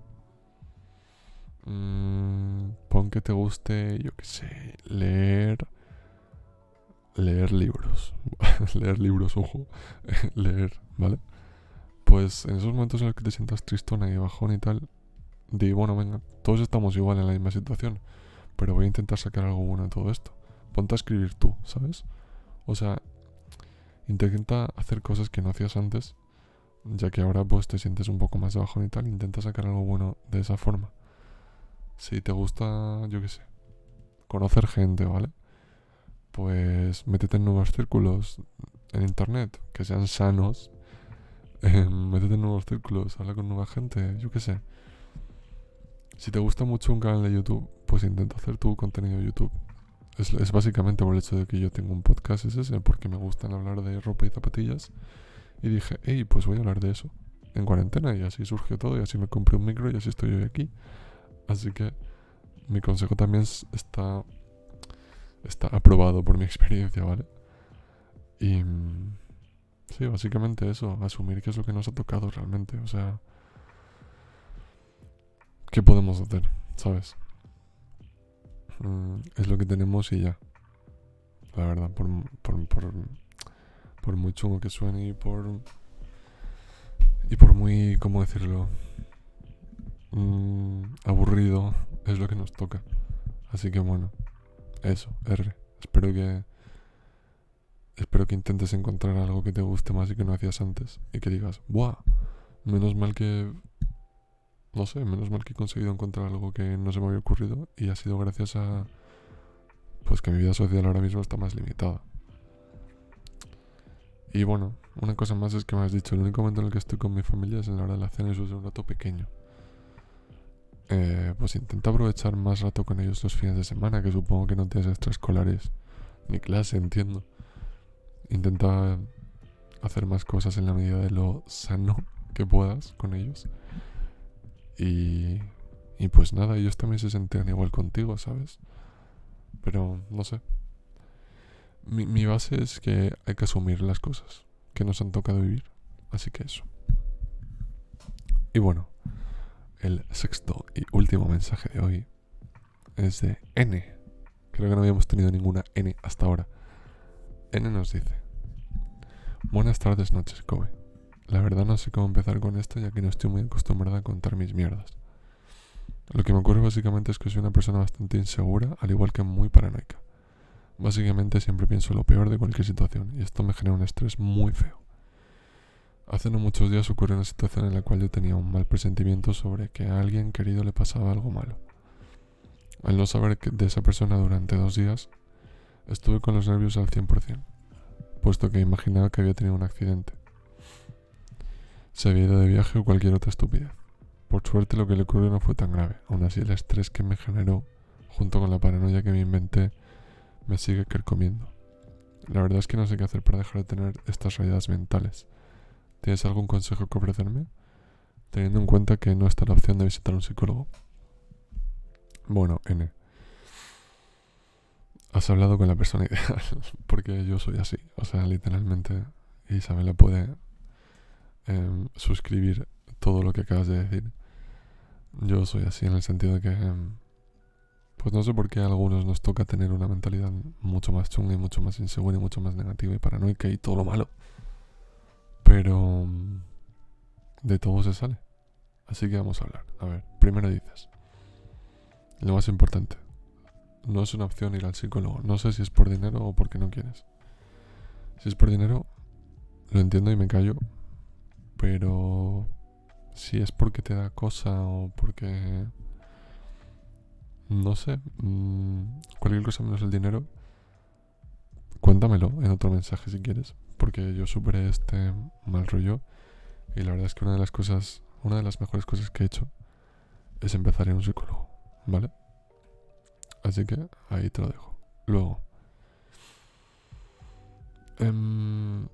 Mm, pon que te guste, yo qué sé, leer. Leer libros. leer libros, ojo. leer, ¿vale? pues en esos momentos en los que te sientas tristona y bajón y tal, di, bueno, venga, todos estamos igual en la misma situación, pero voy a intentar sacar algo bueno de todo esto. Ponte a escribir tú, ¿sabes? O sea, intenta hacer cosas que no hacías antes, ya que ahora pues te sientes un poco más de bajón y tal, intenta sacar algo bueno de esa forma. Si te gusta, yo qué sé, conocer gente, ¿vale? Pues métete en nuevos círculos en internet, que sean sanos, eh, métete en nuevos círculos, habla con nueva gente, yo qué sé. Si te gusta mucho un canal de YouTube, pues intenta hacer tu contenido de YouTube. Es, básicamente por el hecho de que yo tengo un podcast, es porque me gustan hablar de ropa y zapatillas. Y dije, hey, pues voy a hablar de eso en cuarentena. Y así surgió todo, y así me compré un micro y así estoy hoy aquí. Así que mi consejo también está, está aprobado por mi experiencia, ¿vale? Y Sí, básicamente eso, asumir qué es lo que nos ha tocado realmente, o sea, ¿qué podemos hacer? ¿Sabes? Mm, es lo que tenemos y ya. La verdad, por, por, por, muy chungo que suene y por... Y por muy, ¿cómo decirlo? Mm, aburrido, es lo que nos toca. Así que bueno, eso, R. Espero que espero que intentes encontrar algo que te guste más y que no hacías antes. Y que digas, ¡buah! Menos mal que... No sé, menos mal que he conseguido encontrar algo que no se me había ocurrido y ha sido gracias a... Pues que mi vida social ahora mismo está más limitada. Y bueno, una cosa más es que me has dicho, el único momento en el que estoy con mi familia es en la hora de la cena y eso es un rato pequeño. Eh, pues intenta aprovechar más rato con ellos los fines de semana, que supongo que no tienes extraescolares ni clase, entiendo. Intenta hacer más cosas en la medida de lo sano que puedas con ellos. Y, y pues nada, ellos también se sentían igual contigo, ¿sabes? Pero no sé. Mi, mi base es que hay que asumir las cosas que nos han tocado vivir. Así que eso. Y bueno, el sexto y último mensaje de hoy es de N. Creo que no habíamos tenido ninguna N hasta ahora. N nos dice, Buenas tardes, noches, Kobe. La verdad no sé cómo empezar con esto ya que no estoy muy acostumbrada a contar mis mierdas. Lo que me ocurre básicamente es que soy una persona bastante insegura, al igual que muy paranoica. Básicamente siempre pienso lo peor de cualquier situación y esto me genera un estrés muy feo. Hace no muchos días ocurrió una situación en la cual yo tenía un mal presentimiento sobre que a alguien querido le pasaba algo malo. Al no saber de esa persona durante dos días, estuve con los nervios al 100%, puesto que imaginaba que había tenido un accidente. Se había ido de viaje o cualquier otra estupidez. Por suerte lo que le ocurrió no fue tan grave, aún así el estrés que me generó, junto con la paranoia que me inventé, me sigue carcomiendo. La verdad es que no sé qué hacer para dejar de tener estas realidades mentales. ¿Tienes algún consejo que ofrecerme? Teniendo en cuenta que no está la opción de visitar a un psicólogo. Bueno, N. Has hablado con la persona ideal, porque yo soy así. O sea, literalmente Isabela puede em, suscribir todo lo que acabas de decir. Yo soy así en el sentido de que, em, pues no sé por qué a algunos nos toca tener una mentalidad mucho más chunga y mucho más insegura y mucho más negativa y paranoica y todo lo malo. Pero em, de todo se sale. Así que vamos a hablar. A ver, primero dices, lo más importante, no es una opción ir al psicólogo. No sé si es por dinero o porque no quieres. Si es por dinero, lo entiendo y me callo. Pero si es porque te da cosa o porque... No sé. Mm, cualquier cosa menos el dinero. Cuéntamelo en otro mensaje si quieres. Porque yo superé este mal rollo. Y la verdad es que una de las cosas, una de las mejores cosas que he hecho es empezar en un psicólogo. ¿Vale? Así que ahí te lo dejo. Luego. Em,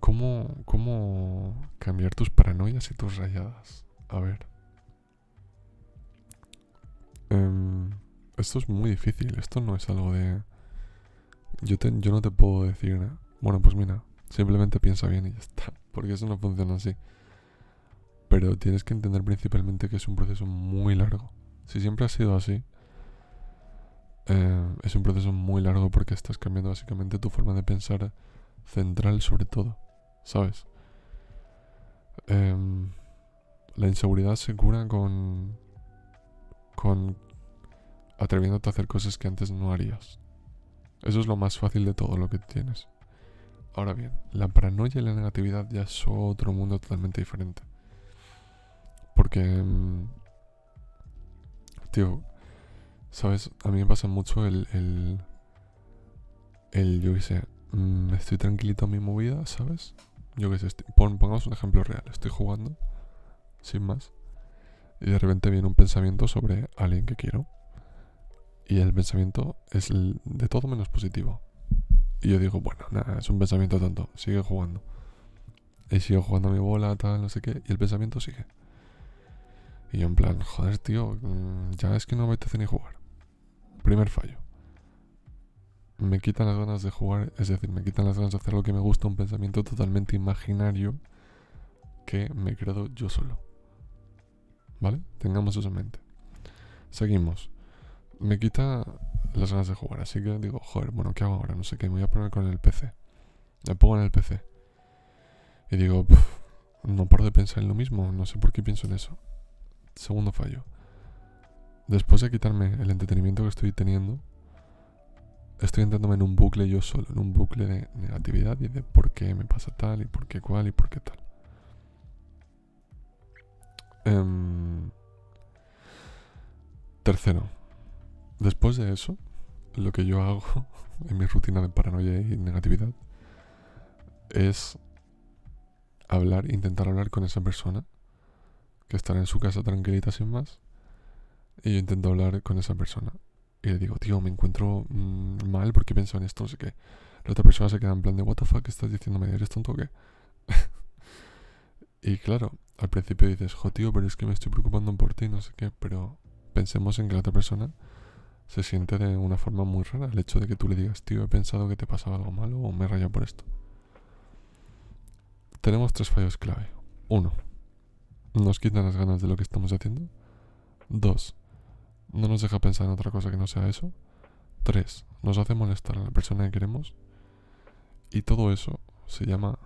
¿cómo, ¿Cómo cambiar tus paranoias y tus rayadas? A ver. Em, esto es muy difícil. Esto no es algo de... Yo, te, yo no te puedo decir... Bueno, pues mira. Simplemente piensa bien y ya está. Porque eso no funciona así. Pero tienes que entender principalmente que es un proceso muy largo. Si siempre ha sido así, eh, es un proceso muy largo porque estás cambiando básicamente tu forma de pensar central sobre todo, ¿sabes? Em, la inseguridad se cura con, con atreviéndote a hacer cosas que antes no harías. Eso es lo más fácil de todo lo que tienes. Ahora bien, la paranoia y la negatividad ya es otro mundo totalmente diferente. Porque, em, tío, ¿Sabes? A mí me pasa mucho el. el, yo qué sé. Mm, estoy tranquilito en mi movida, ¿sabes? Yo qué sé. pongamos un ejemplo real. Estoy jugando, sin más. Y de repente viene un pensamiento sobre alguien que quiero. Y el pensamiento es de todo menos positivo. Y yo digo, bueno, nada, es un pensamiento tonto. Sigue jugando. Y sigo jugando a mi bola, tal, no sé qué. Y el pensamiento sigue. Y yo en plan, joder, tío, mm, ya es que no me apetece ni jugar. Primer fallo. Me quitan las ganas de jugar, es decir, me quitan las ganas de hacer lo que me gusta, un pensamiento totalmente imaginario que me he creado yo solo. ¿Vale? Tengamos eso en mente. Seguimos. Me quita las ganas de jugar, así que digo, joder, bueno, ¿qué hago ahora? No sé qué, me voy a poner con el PC. Me pongo en el PC. Y digo, no paro de pensar en lo mismo, no sé por qué pienso en eso. Segundo fallo. Después de quitarme el entretenimiento que estoy teniendo, estoy entrándome en un bucle yo solo, en un bucle de negatividad y de por qué me pasa tal y por qué cual y por qué tal. Em, tercero, después de eso, lo que yo hago en mi rutina de paranoia y negatividad es hablar, intentar hablar con esa persona que estará en su casa tranquilita sin más y yo intento hablar con esa persona. Y le digo, tío, me encuentro mm, mal porque pienso en esto, no sé qué. La otra persona se queda en plan de, what the fuck, estás diciéndome? ¿Eres tonto o qué? y claro, al principio dices, jo, tío, pero es que me estoy preocupando por ti, no sé qué. Pero pensemos en que la otra persona se siente de una forma muy rara el hecho de que tú le digas, tío, he pensado que te pasaba algo malo o me he rayado por esto. Tenemos tres fallos clave. Uno, nos quitan las ganas de lo que estamos haciendo. Dos, no nos deja pensar en otra cosa que no sea eso. Tres, nos hace molestar a la persona que queremos. Y todo eso se llama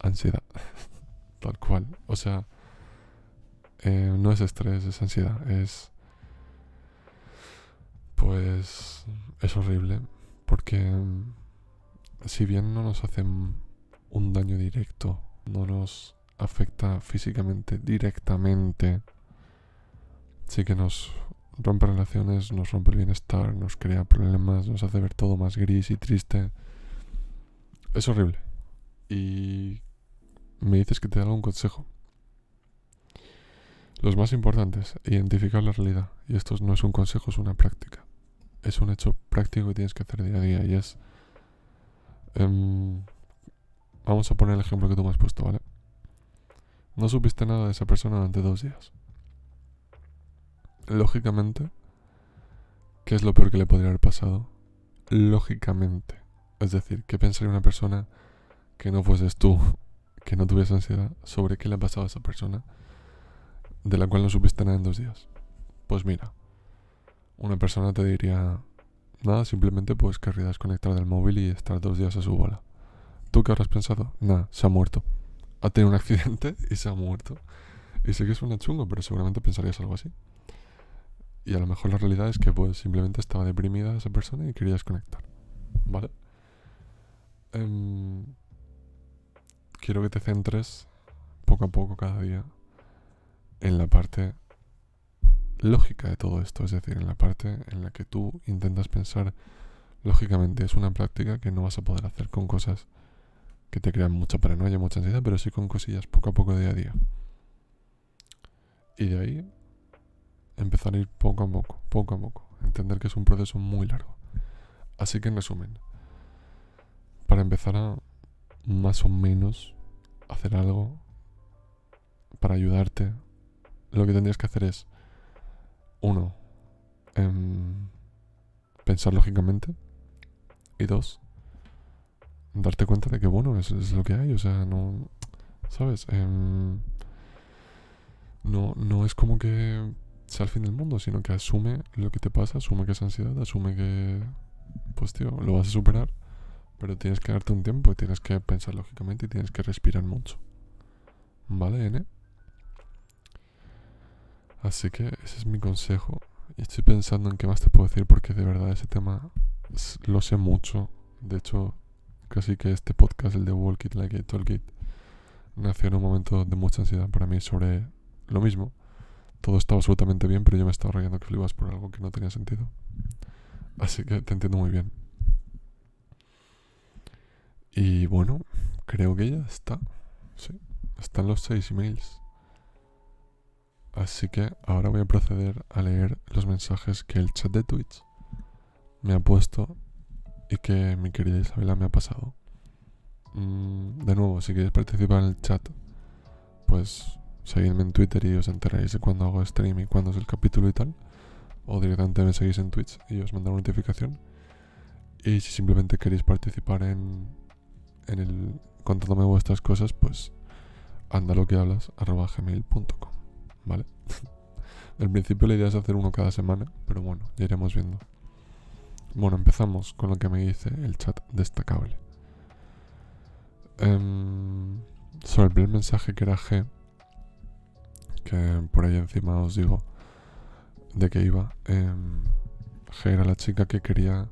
ansiedad. Tal cual. O sea, Eh, no es estrés, es ansiedad, es... Pues es horrible, porque mm, si bien no nos hacen un daño directo, no nos afecta físicamente directamente, sí que nos rompe relaciones, nos rompe el bienestar, nos crea problemas, nos hace ver todo más gris y triste. Es horrible. Y me dices que te da un consejo. Los más importantes, identificar la realidad. Y esto no es un consejo, es una práctica. Es un hecho práctico que tienes que hacer día a día. Y es... Em, vamos a poner el ejemplo que tú me has puesto, ¿vale? No supiste nada de esa persona durante dos días lógicamente, ¿qué es lo peor que le podría haber pasado? Lógicamente. Es decir, ¿qué pensaría una persona que no fueses tú, que no tuviese ansiedad, sobre qué le ha pasado a esa persona de la cual no supiste nada en dos días? Pues mira, una persona te diría, nada, simplemente pues querría desconectar del móvil y estar dos días a su bola. ¿Tú qué habrás pensado? Nada, se ha muerto. Ha tenido un accidente y se ha muerto. Y sé que suena chungo, pero seguramente pensarías algo así. Y a lo mejor la realidad es que pues simplemente estaba deprimida esa persona y quería desconectar. ¿Vale? Em, quiero que te centres poco a poco cada día en la parte lógica de todo esto, es decir, en la parte en la que tú intentas pensar lógicamente. Es una práctica que no vas a poder hacer con cosas que te crean mucha paranoia, mucha ansiedad, pero sí con cosillas poco a poco día a día. Y de ahí empezar a ir poco a poco, poco a poco. Entender que es un proceso muy largo. Así que en resumen, para empezar a más o menos hacer algo para ayudarte, lo que tendrías que hacer es, uno, em, pensar lógicamente, y dos, darte cuenta de que, bueno, es, es lo que hay, o sea, no, ¿sabes? Em, no, no es como que sea el fin del mundo, sino que asume lo que te pasa, asume que es ansiedad, asume que, pues tío, lo vas a superar, pero tienes que darte un tiempo y tienes que pensar lógicamente y tienes que respirar mucho. ¿Vale, N? Así que ese es mi consejo. Y estoy pensando en qué más te puedo decir porque de verdad ese tema lo sé mucho. De hecho, casi que este podcast, el de Walk It Like It, Talk It, nació en un momento de mucha ansiedad para mí sobre lo mismo todo estaba absolutamente bien, pero yo me estaba rayando que flipas por algo que no tenía sentido. Así que te entiendo muy bien. Y bueno, creo que ya está. Sí, están los seis emails. Así que ahora voy a proceder a leer los mensajes que el chat de Twitch me ha puesto y que mi querida Isabela me ha pasado. Mm, de nuevo, si quieres participar en el chat, pues seguidme en Twitter y os enteráis de cuando hago stream y cuándo es el capítulo y tal. O directamente me seguís en Twitch y os mando una notificación. Y si simplemente queréis participar en, en el contándome vuestras cosas, pues anda lo que hablas. ¿Vale? en principio la idea es hacer uno cada semana, pero bueno, ya iremos viendo. Bueno, empezamos con lo que me dice el chat destacable. Um, sobre el primer mensaje que era G, que por ahí encima os digo de qué iba. Eh, era la chica que quería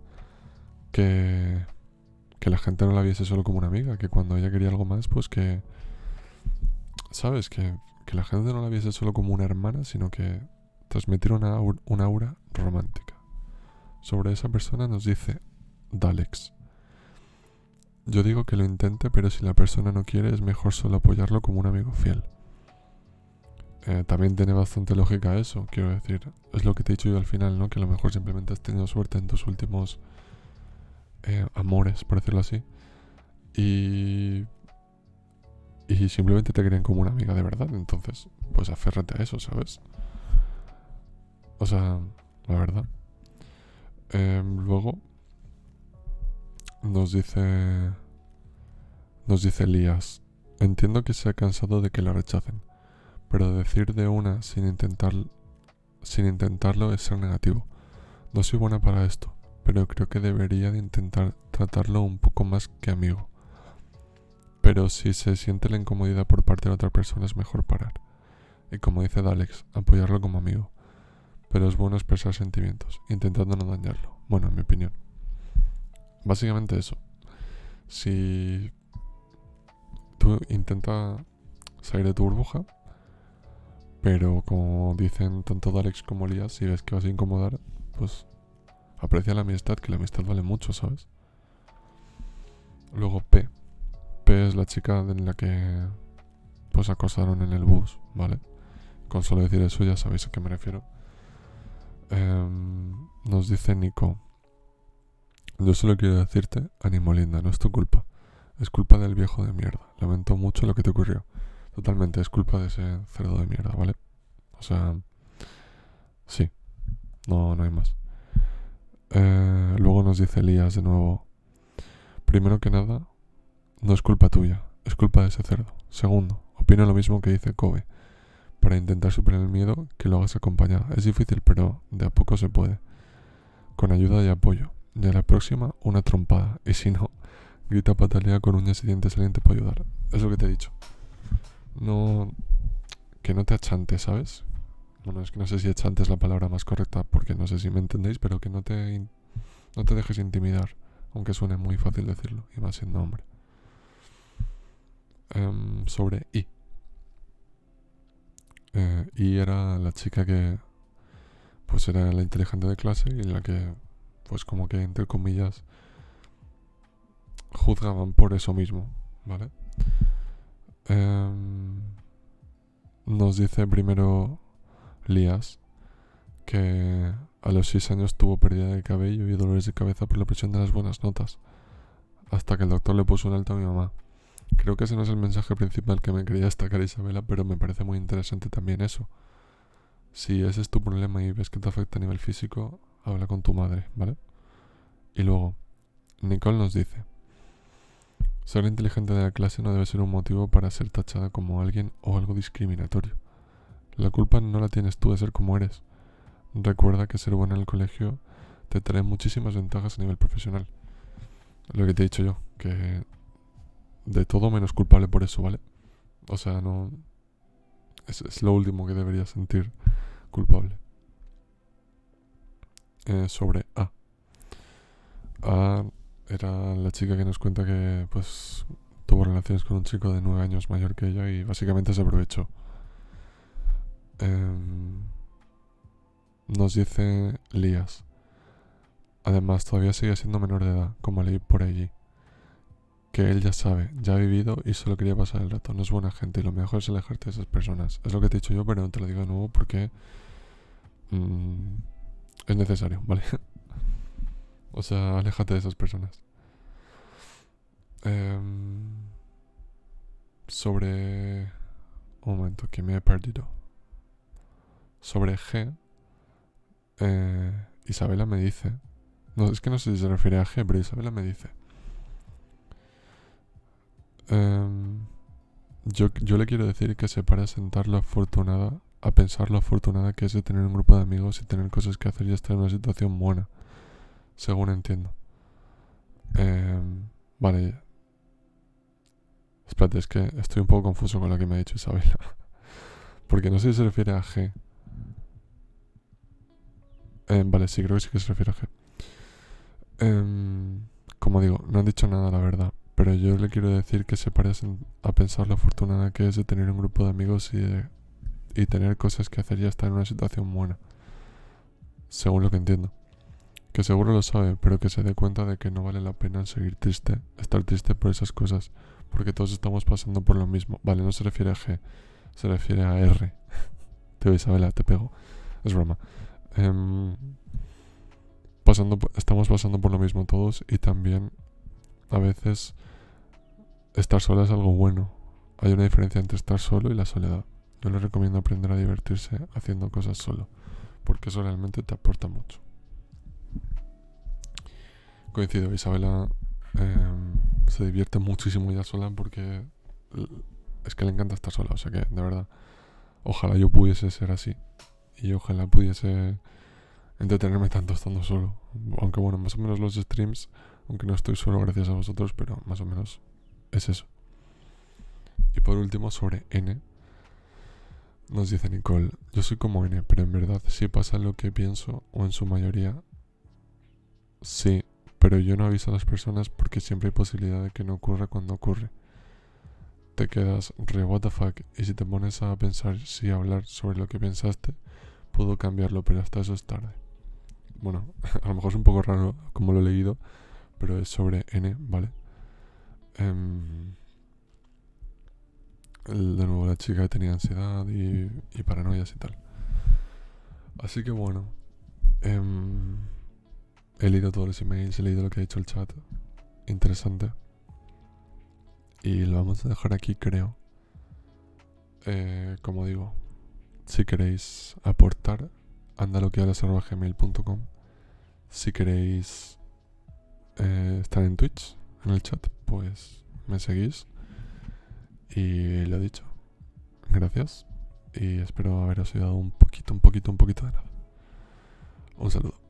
que, que la gente no la viese solo como una amiga, que cuando ella quería algo más, pues que, ¿sabes? Que, que la gente no la viese solo como una hermana, sino que transmitir una, una aura romántica. Sobre esa persona nos dice Dalex. Yo digo que lo intente, pero si la persona no quiere es mejor solo apoyarlo como un amigo fiel. Eh, también tiene bastante lógica eso, quiero decir. Es lo que te he dicho yo al final, ¿no? Que a lo mejor simplemente has tenido suerte en tus últimos eh, amores, por decirlo así. Y. Y simplemente te creen como una amiga de verdad. Entonces, pues aférrate a eso, ¿sabes? O sea, la verdad. Em, luego. Nos dice. Nos dice Elías. Entiendo que se ha cansado de que la rechacen pero decir de una sin intentar sin intentarlo es ser negativo. No soy buena para esto, pero creo que debería de intentar tratarlo un poco más que amigo. Pero si se siente la incomodidad por parte de otra persona es mejor parar. Y como dice Dalex, apoyarlo como amigo. Pero es bueno expresar sentimientos, intentando no dañarlo. Bueno, en mi opinión. Básicamente eso. Si tú intenta salir de tu burbuja, pero como dicen tanto Dalex como Elías, si ves que vas a incomodar, pues aprecia la amistad, que la amistad vale mucho, ¿sabes? Luego P. P es la chica en la que pues acosaron en el bus, ¿vale? Con solo decir eso ya sabéis a qué me refiero. Em, nos dice Nico. Yo solo quiero decirte, ánimo linda, no es tu culpa. Es culpa del viejo de mierda. Lamento mucho lo que te ocurrió. Totalmente, es culpa de ese cerdo de mierda, ¿vale? O sea, sí. No, no hay más. Eh, luego nos dice Elías de nuevo. Primero que nada, no es culpa tuya, es culpa de ese cerdo. Segundo, opino lo mismo que dice Kobe. Para intentar superar el miedo, que lo hagas acompañada. Es difícil, pero de a poco se puede. Con ayuda y apoyo. Y a la próxima, una trompada. Y si no, grita patalea con uñas y dientes salientes para ayudar. Es lo que te he dicho. No. Que no te achantes, ¿sabes? Bueno, es que no sé si achante es la palabra más correcta porque no sé si me entendéis, pero que no te, no te dejes intimidar aunque suene muy fácil decirlo, y más siendo hombre. Em, sobre I. Eh, I era la chica que pues era la inteligente de clase y la que pues como que entre comillas juzgaban por eso mismo, ¿vale? Em, nos dice primero Lías que a los 6 años tuvo pérdida de cabello y dolores de cabeza por la presión de las buenas notas, hasta que el doctor le puso un alto a mi mamá. Creo que ese no es el mensaje principal que me quería destacar Isabela, pero me parece muy interesante también eso. Si ese es tu problema y ves que te afecta a nivel físico, habla con tu madre, ¿vale? Y luego, Nicole nos dice, ser inteligente de la clase no debe ser un motivo para ser tachada como alguien o algo discriminatorio. La culpa no la tienes tú de ser como eres. Recuerda que ser bueno en el colegio te trae muchísimas ventajas a nivel profesional. Lo que te he dicho yo, que de todo menos culpable por eso, ¿vale? O sea, no... Es, lo último que deberías sentir culpable. Eh, sobre A. A la chica que nos cuenta que pues tuvo relaciones con un chico de nueve años mayor que ella y básicamente se aprovechó. Eh, nos dice Lías. Además, todavía sigue siendo menor de edad, como leí por allí. Que él ya sabe, ya ha vivido y solo quería pasar el rato. No es buena gente y lo mejor es alejarte de esas personas. Es lo que te he dicho yo, pero no te lo digo de nuevo porque mm, es necesario, ¿vale? o sea, aléjate de esas personas. Em, sobre... Un momento, que me he perdido. Sobre G, eh, Isabela me dice. No, es que no sé si se refiere a G, pero Isabela me dice. Em, yo, yo le quiero decir que se pare a sentar lo afortunada, a pensar lo afortunada que es de tener un grupo de amigos y tener cosas que hacer y estar en una situación buena. Según entiendo. Em, vale. Espérate, es que estoy un poco confuso con lo que me ha dicho Isabela. Porque no sé si se refiere a G eh, vale, sí, creo que sí que se refiere a G. Em, como digo, no han dicho nada, la verdad. Pero yo le quiero decir que se parecen a pensar la afortunada que es de tener un grupo de amigos y, y tener cosas que hacer y estar en una situación buena. Según lo que entiendo. Que seguro lo sabe, pero que se dé cuenta de que no vale la pena seguir triste, estar triste por esas cosas. Porque todos estamos pasando por lo mismo. Vale, no se refiere a G, se refiere a R. te voy, Isabela, te pego. Es broma. Em, pasando, estamos pasando por lo mismo todos y también a veces estar sola es algo bueno. Hay una diferencia entre estar solo y la soledad. Yo les recomiendo aprender a divertirse haciendo cosas solo, porque eso realmente te aporta mucho. Coincido, Isabela em, se divierte muchísimo ya sola porque es que le encanta estar sola, o sea que de verdad, ojalá yo pudiese ser así y ojalá pudiese entretenerme tanto estando solo. Aunque bueno, más o menos los streams, aunque no estoy solo gracias a vosotros, pero más o menos es eso. Y por último, sobre N, Nos dice Nicole, yo soy como N, pero en verdad si pasa lo que pienso, o en su mayoría, sí, pero yo no aviso a las personas porque siempre hay posibilidad de que no ocurra cuando ocurre. Te quedas re what the fuck y si te pones a pensar si hablar sobre lo que pensaste, puedo cambiarlo, pero hasta eso es tarde. Bueno, a lo mejor es un poco raro como lo he leído, pero es sobre N, ¿vale? Em, de nuevo la chica tenía ansiedad y, y paranoias y tal. Así que bueno, em, he leído todos los emails, he leído lo que ha dicho el chat. Interesante. Y lo vamos a dejar aquí, creo. Eh, como digo, si queréis aportar, andaloquehablas.gmail.com Si queréis eh, estar en Twitch, en el chat, pues me seguís. Y lo dicho. Gracias. Y espero haberos ayudado un poquito, un poquito, un poquito de nada. Un saludo.